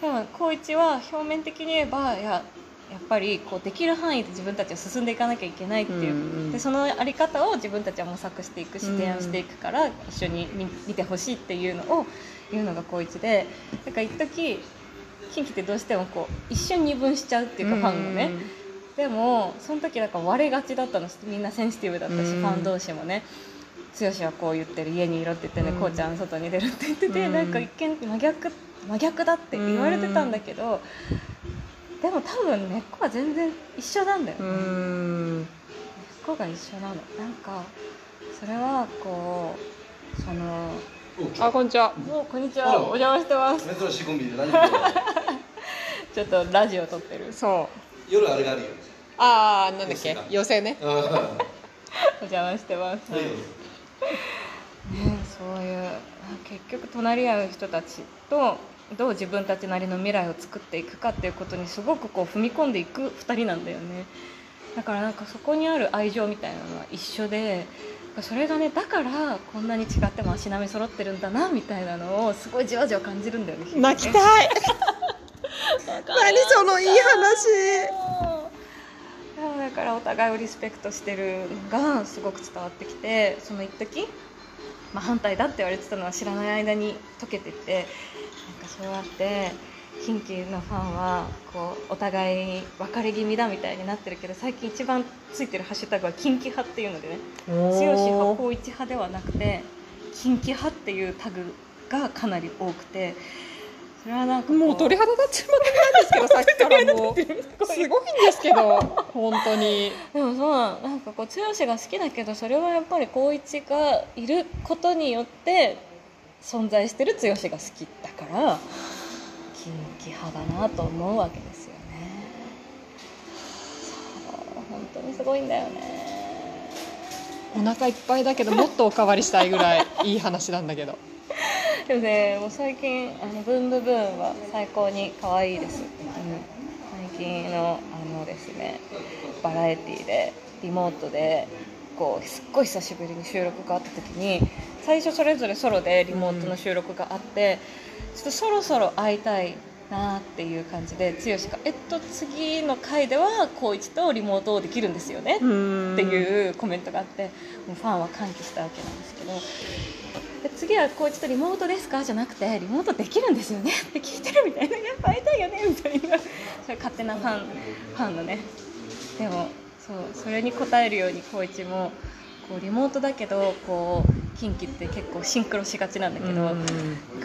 でも光一は表面的に言えばいややっぱりこうできる範囲で自分たちは進んでいかなきゃいけないっていう、うんうんでそのあり方を自分たちは模索していくしうん提案していくから一緒に見見てほしいっていうのを言うのが光一でだから一時近畿ってどうしてもこう一瞬二分しちゃうっていうかファンがね、でもその時だから割れがちだったのみんなセンシティブだったし、うんファン同士もね。剛はこう言ってる家にいろって言ってね、うんこうちゃん外に出るって言ってて、うん。なんか一見真逆真逆だって言われてたんだけど、でも多分根っこは全然一緒なんだよね、う根っんこが一緒なの。なんかそれはこうそのあこんにちは。もうこんにちは。お邪魔してます。珍しいコンビで何 ちょっとラジオ撮ってる。そう。夜あれがあるよ。ああなんだっけ？寄せね。お邪魔してます、はい。ね、そういう結局隣り合う人たちとどう自分たちなりの未来を作っていくかっていうことにすごくこう踏み込んでいく2人なんだよね。だからなんかそこにある愛情みたいなのは一緒でそれがねだからこんなに違っても足並み揃ってるんだなみたいなのをすごいじわじわ感じるんだよね。泣きたい。何そのいい話。だからお互いをリスペクトしてるのがすごく伝わってきてその一時、まあ、反対だって言われてたのは知らない間に解けてってそうやって近畿のファンはこうお互い別れ気味だみたいになってるけど最近一番ついてるハッシュタグは近畿派っていうのでね剛派光一派ではなくて近畿派っていうタグがかなり多くてそれはなんかこもう鳥肌立っちまってなんですけど さっきからもう。すごいんですけど。本当に。でもそうなんかこう剛が好きだけどそれはやっぱり光一がいることによって存在してる剛が好きだから近畿派だなと思うわけですよね。そう本当にすごいんだよね。お腹いっぱいだけど もっとおかわりしたいぐらいいい話なんだけど。でもねもう最近あのブンブブーンは最高に可愛いです、うん、最近のあのですねバラエティーでリモートでこうすっごい久しぶりに収録があった時に最初それぞれソロでリモートの収録があって、ちょっとそろそろ会いたいなっていう感じで剛が「えっと次の回では光一とリモートをできるんですよね」っていうコメントがあってもうファンは歓喜したわけなんですけどで次はこうちょっとリモートですか？じゃなくてリモートできるんですよね。って聞いてるみたいなやっぱ会いたいよねみたいな。それ勝手なファンファンのね。でもそうそれに応えるように光一もこうリモートだけどこうキンキって結構シンクロしがちなんだけど、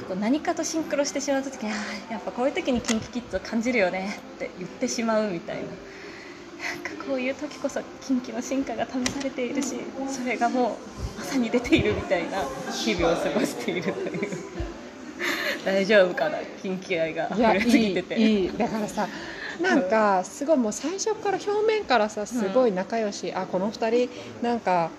こう何かとシンクロしてしまう時にやっぱこういう時にキンキキッズを感じるよねって言ってしまうみたいな。なんかこういう時こそキンキの進化が試されているしそれがもうまさに出ているみたいな日々を過ごしているという。大丈夫かなキンキ愛が溢れすぎてて。いい。だからさなんかすごいもう最初から表面からさすごい仲良し、あこの二人なんか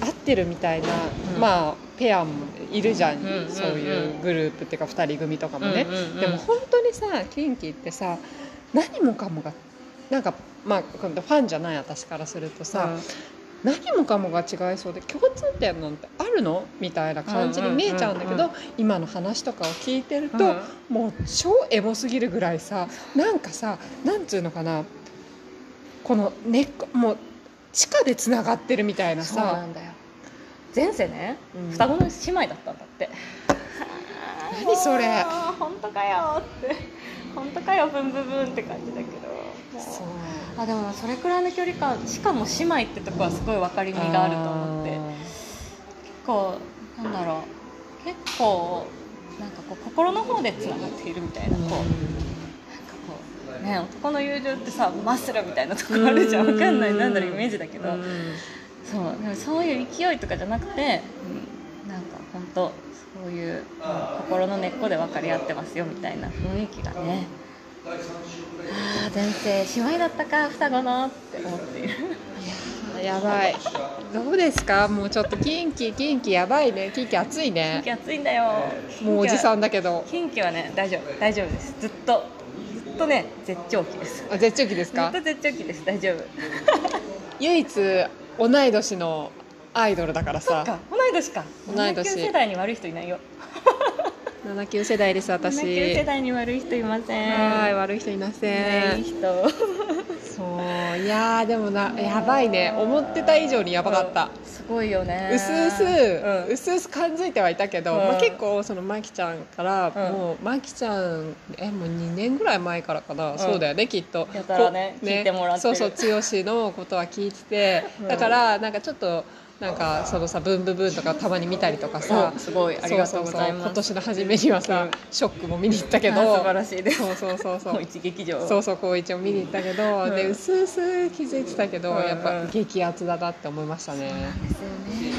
合ってるみたいな、うん。まあペアもいるじゃん、うんうんうんそういうグループっていうか二人組とかもね、うんうんうん。でも本当にさキンキってさ何もかもがなんかまあファンじゃない私からするとさ、何もかもが違いそうで共通点なんてあるの？みたいな感じに見えちゃうんだけど、うん今の話とかを聞いてると、うん。もう超エモすぎるぐらいさなんかさなんつうのかなこの根っこもう地下でつながってるみたいなそうなさんだよ。前世ね、うん。双子の姉妹だったんだって。何それ。本当かよって。本当かよブンブンブンって感じだけど。そう。あでもそれくらいの距離感しかも姉妹ってとこはすごい分かりみがあると思って。結構なんだろう。結構なんかこう心の方でつながっているみたいなこうね男の友情ってさマッスルみたいなとこあるじゃん。分かんない。なんだろうイメージだけど、うん。そう。でもそういう勢いとかじゃなくて、うん、なんか本当そういう、うん心の根っこで分かり合ってますよみたいな雰囲気がね。ああ前世姉妹だったか双子のって思っている。やばい。どうですか？もうちょっとキンキキンキやばいね。キンキ暑いキンねキ暑いんだよ。もうおじさんんだけど。キンキはね大丈夫大丈夫です。ずっととね絶頂期です。あ絶頂期ですか？ずっと絶頂期です。大丈夫。唯一同い年のアイドルだからさ。そっか同い年か。同い年。79世代に悪い人いないよ79世代です私。79世代に悪い人いません。はい悪い人いませねいいん人。そういやーでもなやばいね。思ってた以上にやばかった、すごいよね。うすうす、うん。うすうす感づいてはいたけど、うん。まあ、結構そのまきちゃんから、うん。もうまきちゃんえもう2年ぐらい前からかな、ん。そうだよねきっと。やたらねこ聞いてもらってる。そうそう剛のことは聞いてて、うん。だからなんかちょっとなんかそのさブンブブンとかたまに見たりとかさ、うんすごいありがとうございます。そそそ今年の初めにはさ、うん。ショックも見に行ったけど。あ素晴らしいです。そうそうそうそう。一劇場そうそう高一を見に行ったけど、うん。でうすうす気づいてたけど、うんうん。やっぱ激アツだなって思いましたね。ですよね。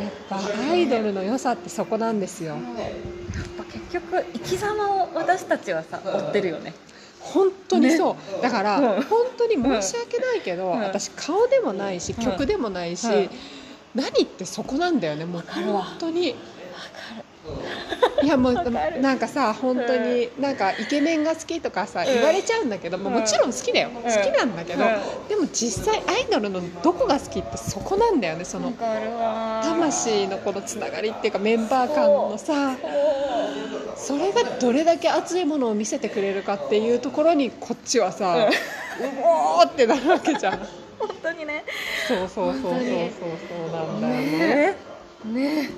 やっぱアイドルの良さってそこなんですよ。やっぱ結局生き様を私たちはさ追ってるよね本当にそう、だから、うん。本当に申し訳ないけど、うん。私顔でもないしうん。曲でもないし、うん。何ってそこなんだよね。もう本当にいやもうなんかさ本当になんかイケメンが好きとかさ、ん。言われちゃうんだけど、もうもちろん好きだよ、好きなんだけど、うん。でも実際アイドルのどこが好きってそこなんだよねその魂のこのつながりっていうかメンバー間のさ。それがどれだけ熱いものを見せてくれるかっていうところにこっちはさ、うおーってなるわけじゃん。本当にね。そうそうそうそうそうそうなんだよね。ね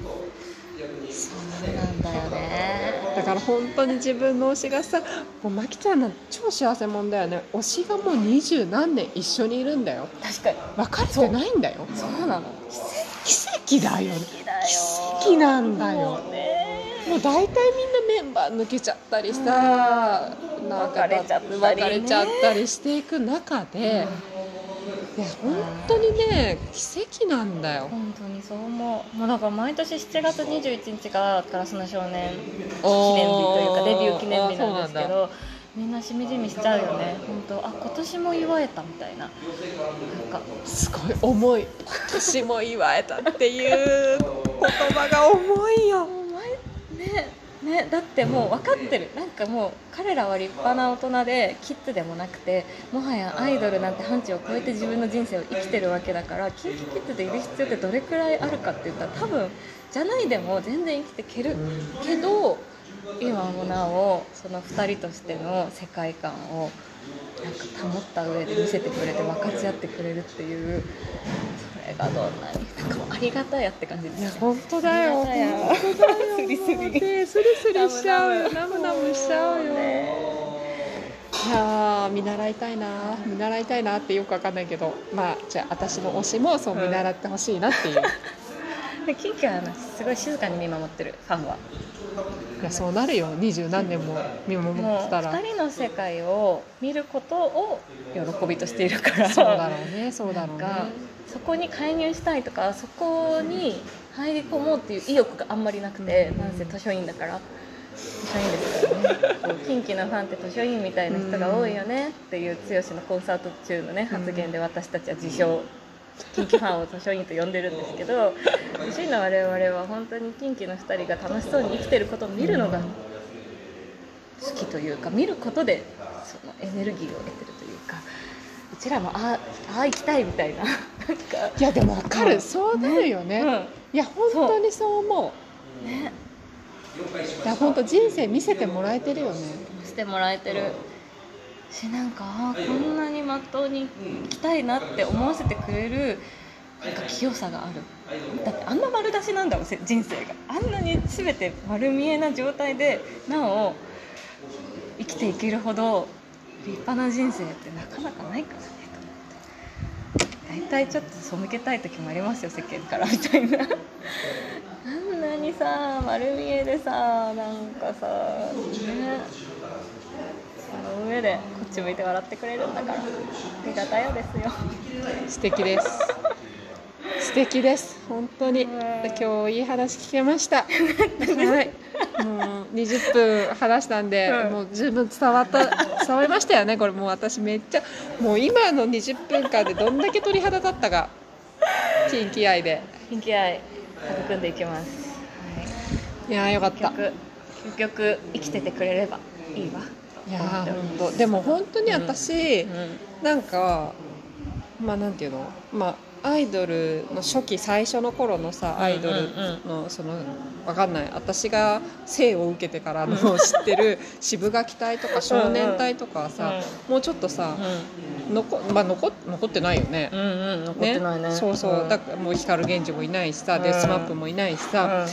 そうなんだよね。だから本当に自分の推しがさもうまきちゃんなんて超幸せもんだよね。推しがもう二十何年一緒にいるんだよ。確かに。別れてないんだよ。そう。なの。奇跡だよね。奇跡なんだよ。もうね。もう大体みんなメンバー抜けちゃったりさ、なん。か別れちゃったりね。別れちゃったりしていく中で、いや本当にね奇跡なんだよ。本当にそう思う。もうだから毎年7月21日がガラスの少年記念日というかデビュー記念日なんですけどみんなしみじみしちゃうよね。本当。あ今年も祝えたみたいな。なんか。すごい重い。今年も祝えたっていう言葉が重いよ。お前ねねだってもう分かってる。なんかもう彼らは立派な大人でキッズでもなくてもはやアイドルなんて範疇を超えて自分の人生を生きてるわけだからキンキキッズでいる必要ってどれくらいあるかって言ったら多分じゃないでも全然生きていける。けど今もなおその2人としての世界観をなんか保った上で見せてくれて分かち合ってくれるっていうそれがどんなになんかもうありがたやって感じですね本当だよ。本当だよ。スリスリスリスリしちゃうよ。ナムナムしちゃうよ。ねいやー見習いたいな見習いたいなってよくわかんないけどまあじゃあ私の推しもそう見習ってほしいなっていう、でキンキはすごい静かに見守ってるファンは。いやそうなるよ。二十何年も見守ってたら。2人の世界を見ることを喜びとしているから。そうだろうねそうだろうね。そこに介入したいとかそこに入り込もうっていう意欲があんまりなくて、うん。なんせ図書院だから。図書院ですからね近畿のファンって図書院みたいな人が多いよねっていう剛のコンサート中のね発言で私たちは自称近畿ファンを図書院と呼んでるんですけど図書院の我々は本当に近畿の2人が楽しそうに生きてることを見るのが好きというか見ることでそのエネルギーを得てるというかうちらもあああ行きたいみたいな。なんか。いやでもわかる、うんそうなるよね。うん。いや本当にそう思う。ね。いや本当人生見せてもらえてるよね。してもらえてるしなんかあこんなにまっとうに生きたいなって思わせてくれるなんか清さがある。だってあんな丸出しなんだもん人生が。あんなに全て丸見えな状態でなお生きていけるほど立派な人生ってなかなかないからねと思って。大体ちょっと背けたい時もありますよ世間からみたいな。あんなにさ丸見えでさなんかさね。その上でこっち向いて笑ってくれるんだからありがたいよですよ。素敵です。素敵です。本当に。うん今日いい話聞けました。はい。もう20分話したんで、うん。もう十分伝わった伝わりましたよねこれ。もう私めっちゃもう今の20分間でどんだけ鳥肌立ったか。近畿愛で。人気愛育んでいきます、い。やーよかっはい、た結局生きててくれればいいわいやー本当でも本当に私、うん。なんかまあなんていうの？まあアイドルの初期最初の頃のさアイドルのそのわかんない。私が生を受けてからの知ってる渋垣隊とか少年隊とかはさもうちょっとさ残,、まあ、残残ってないよね。うんうん残ってないね。そうそう。だからもう光源氏もいないしさ、うんでスマップもいないしさ、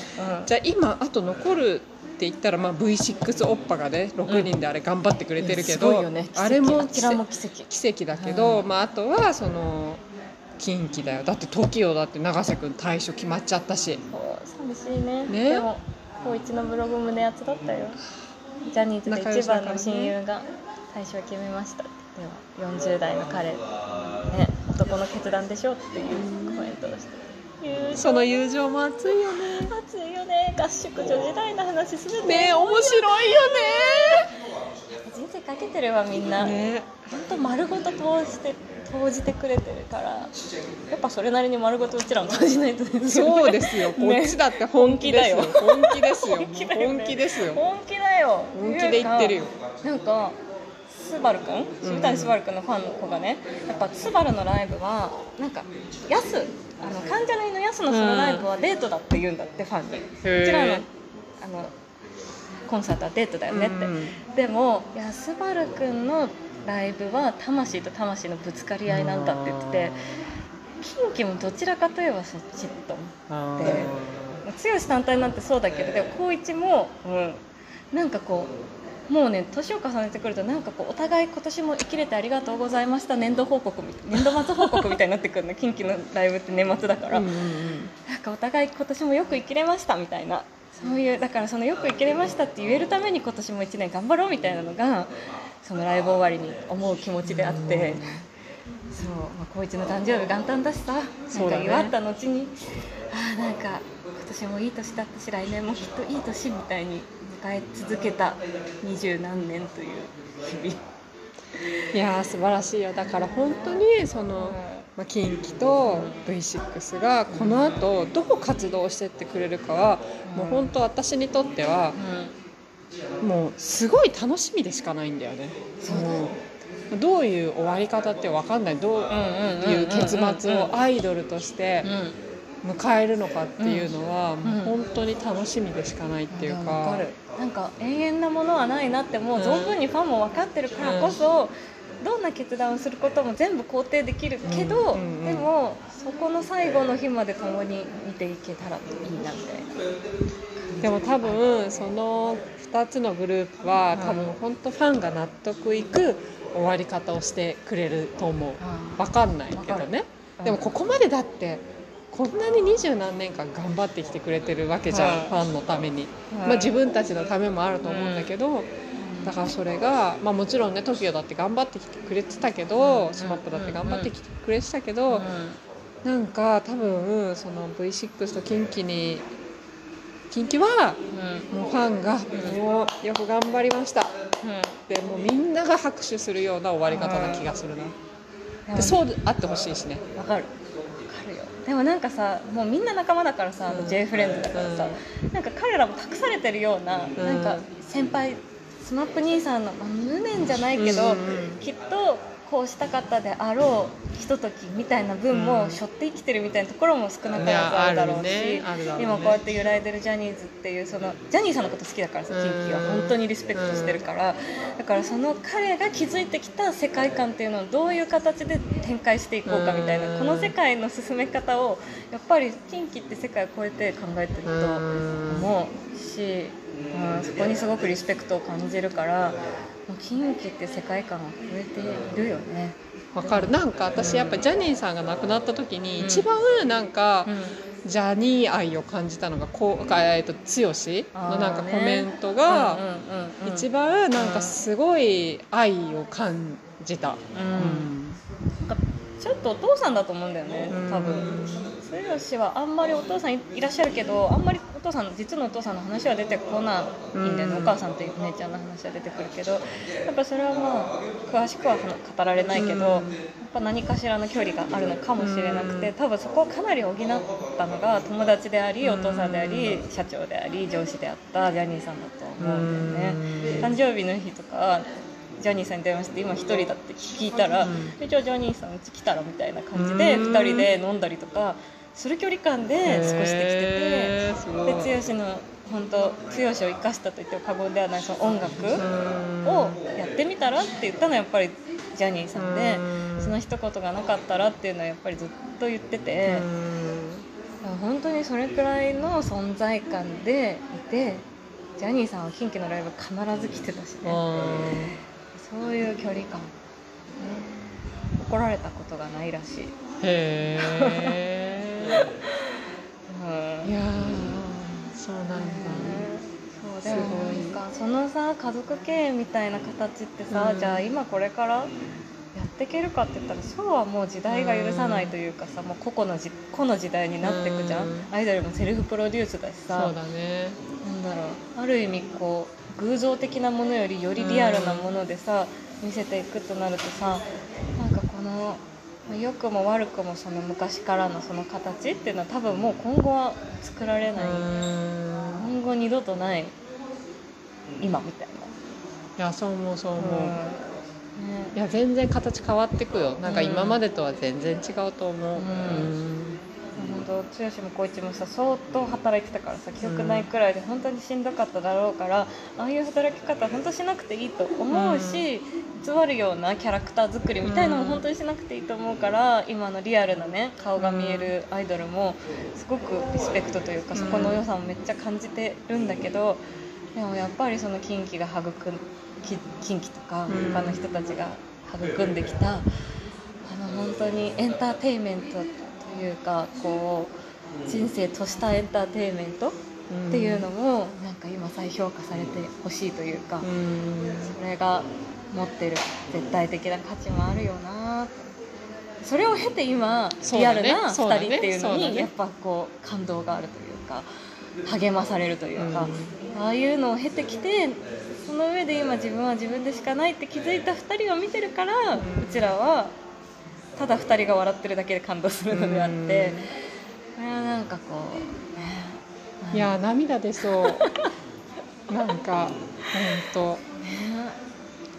じゃあ今あと残るって言ったら、まあ、V6 オッパがね6人であれ頑張ってくれてるけど、すごいよね。あれもあちらも奇跡。奇跡だけど、うんまあ、あとはその近畿だよ。だって TOKIO だって永瀬君退所決まっちゃったし。寂しいね。ね。でも高一のブログ胸熱だったよ。ジャニーズで一番の親友が最初は決めましたでは40代の彼。ね。男の決断でしょっていうコメントをしてその友情も熱いよね。熱いよね。合宿女時代の話すべてね面白いよ人生かけてるわみんな、ね。ね本当丸ごと通して投じてくれてるから。やっぱそれなりに丸ごとうちらも投じないとですよね。そうですよ。こっちだって本気ですよ。本気ですよ。本気ですよ。本気だよ。本気で言ってるよ。なんかスバルくん？渋谷スバルくんのファンの子がね。やっぱスバルのライブはなんかヤスあの関ジャニのヤスのソロライブはデートだって言うんだってファンに。ーうちらのあのコンサートはデートだよねって、うん。でもいやスバルくんのライブは魂と魂のぶつかり合いなんだって言っててキンキもどちらかといえばそっちと思って。剛単体なんてそうだけどでも光一も、うん、なんかこうもうね年を重ねてくるとなんかこうお互い今年も生きれてありがとうございました年度報告み年度末報告みたいになってくるの。近畿のライブって年末だから、うんうんうん。なんかお互い今年もよく生きれましたみたいな。そういうだからそのよく生きれましたって言えるために今年も1年頑張ろうみたいなのがそのライブ終わりに思う気持ちであって。そう、まあ、高一の誕生日元旦だしさ、なんか祝った後にああなんか今年もいい年だったし来年もきっといい年みたいに迎え続けた二十何年という日々。いやー素晴らしいよ。だから本当にその、まあ、近畿と V6 がこの後どう活動してってくれるかはもう本当私にとってはもうすごい楽しみでしかないんだよね。もうどういう終わり方って分かんない。どういう結末をアイドルとして迎えるのかっていうのはもう本当に楽しみでしかないっていうわかかるなんか永遠なものはないなってもう存分にファンも分かってるからこそ、どんな決断をすることも全部肯定できるけど、うんうんうん。でもそこの最後の日まで共に見ていけたらいいなみたいな感でも多分その2つのグループは多分本当ファンが納得いく終わり方をしてくれると思う。分かんないけどね。でもここまでだってこんなに二十何年間頑張ってきてくれてるわけじゃん、はい。ファンのために、はい。まあ、自分たちのためもあると思うんだけど、だからそれが、まあ、もちろんね TOKIO だって頑張ってきてくれてたけど SMAP だって頑張ってきてくれてたけど、なんか多分その V6 とキンキにキンキはもうファンがもうよく頑張りました。でもうみんなが拍手するような終わり方な気がするな。でそうあってほしいしね。わかるよ。でもなんかさもうみんな仲間だからさ、うん。J フレンズだからさ、なんか彼らも託されてるような、ん。なんか先輩スマップ兄さんの、まあ、無念じゃないけど、うんうんうん。きっとこうしたかったであろうひとときみたいな分もうん。背負って生きてるみたいなところも少なからずあるだろうし、今こうやって揺らいでるジャニーズっていうそのジャニーさんのこと好きだからさキンキは。うん。本当にリスペクトしてるから。だからその彼が築いてきた世界観っていうのをどういう形で展開していこうかみたいなうん。この世界の進め方をやっぱりキンキって世界を超えて考えてると思うし、うん、そこにすごくリスペクトを感じるからもうキンキって世界観は超えているよね。わかる。なんか私やっぱジャニーさんが亡くなった時にうん。一番なんかうん。ジャニー愛を感じたのがこうえっと剛のなんかコメントが一番なんかすごい愛を感じた。ちょっとお父さんだと思うんだよねうん。多分。剛はあんまりお父さんいいらっしゃるけどあんまりお父さん実のお父さんの話は出てこないんだよね、うん。お母さんとお姉ちゃんの話は出てくるけどやっぱそれはまあ詳しくは語られないけど、うん。やっぱ何かしらの距離があるのかもしれなくて、うん。多分そこをかなり補ったのが友達でありお父さんであり社長であり上司であったジャニーさんだと思うんだよね。誕生日の日とかジャニーさんに電話して今一人だって聞いたら、うん。でじゃあジャニーさんうち来たらみたいな感じでうん。2人で飲んだりとかする距離感で過ごしてきててで剛の本当剛を生かしたと言っても過言ではないその音楽うん。をやってみたらって言ったのはやっぱりジャニーさんでうん。その一言がなかったらっていうのはやっぱりずっと言ってて。本当にそれくらいの存在感でいてジャニーさんは近畿のライブ必ず来てたしねそういう距離感、ね、怒られたことがないらしい、へえうん。いやーそうなんだ。そうでもなんかそのさ家族経営みたいな形ってさ、うん。じゃあ今これからやっていけるかって言ったらそうはもう時代が許さないというかさ、もう個々のじ個の時代になっていくじゃん、うん。アイドルもセルフプロデュースだしさ。そうだね。なんだろう。ある意味こう偶像的なものよりよりリアルなものでさ、見せていくとなるとさなんかこのまあ良くも悪くもその昔からのその形っていうのは多分もう今後は作られない、うん。今後二度とない。今みたいいやそう思うそうな、思う、ね。いや全然形変わってくよ。なんか今までとは全然違うと思う、うんうん本当剛も光一もさ相当働いてたからさ記憶ないくらいで本当にしんどかっただろうから、ああいう働き方本当しなくていいと思うし、偽るようなキャラクター作りみたいのも本当にしなくていいと思うから、今のリアルなね顔が見えるアイドルもすごくリスペクトというか、そこの良さもめっちゃ感じてるんだけどでもやっぱりその近畿が育近畿とかうん。他の人たちが育んできた、あの本当にエンターテインメントというかこう人生としたエンターテインメントっていうのもなんか今再評価されてほしいというか、うん。それが持ってる絶対的な価値もあるよなそれを経て今リアルな2そうだね。人っていうのにやっぱこう感動があるというか励まされるというか、うああいうのを経てきてその上で今自分は自分でしかないって気づいた2人を見てるから、うちらはただ2人が笑ってるだけで感動するのであって、うん。これはなんかこうね。いや涙出そう。なんか本当ね。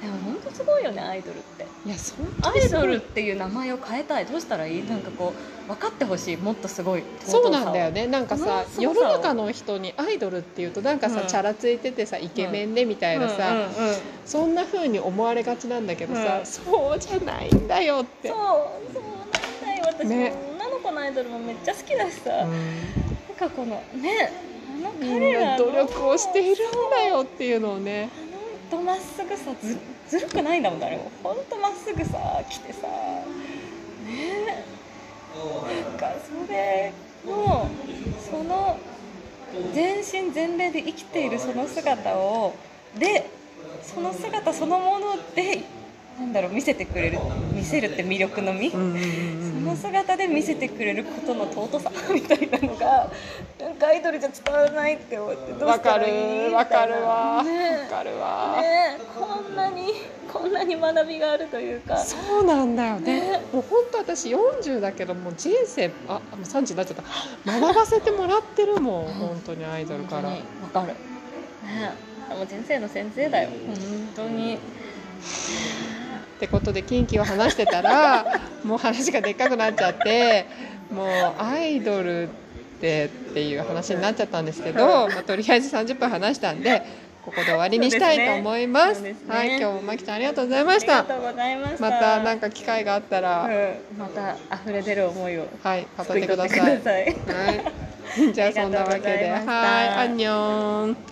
でも本当すごいよねアイドルって。いやそアイドルっていう名前を変えたい。どうしたらいい？なんかこう分かってほしい。もっとすごい。そうなんだよね。なんかさこのすご世の中の人にアイドルっていうとなんかさ、うん。チャラついててさイケメンでみたいなさ、うん。うん。うん。そんな風に思われがちなんだけどさ、うん。そうじゃないんだよって。そうそうなんだよ。私も、ね。女の子のアイドルもめっちゃ好きだしさ、うん。なんかこのねのみん彼らのな努力をしているんだよっていうのをね。ほんとまっすぐさずずるくないんだもん誰も。ほんとまっすぐさ来てさ。ね。なんかそれのその全身全霊で生きているその姿をでその姿そのものでなんだろう見せてくれる見せるって魅力の実、うんうんうんその姿で見せてくれることの尊さみたいなのがなんかアイドルじゃ伝わらないって思ってどうしたわからいい？るわかるわ。ねわかるわ。ねこんなにこんなに学びがあるというか。そうなんだよ。ねねもう本当私40だけどもう人生あもう30になっちゃった。学ばせてもらってるもん本当にアイドルから。わかる。ねもう人生の先生だよ。本当にってことで近畿を話してたら もう話がでっかくなっちゃってもうアイドルってっていう話になっちゃったんですけど、まあ、とりあえず30分話したんでここで終わりにしたいと思います。そうですね。はい今日もまきちゃんありがとうございまあしたました。また何か機会があったら、うん、また溢れ出る思いを。はい語ってください。い。はい。じゃあそんなわけで。はいアンニョン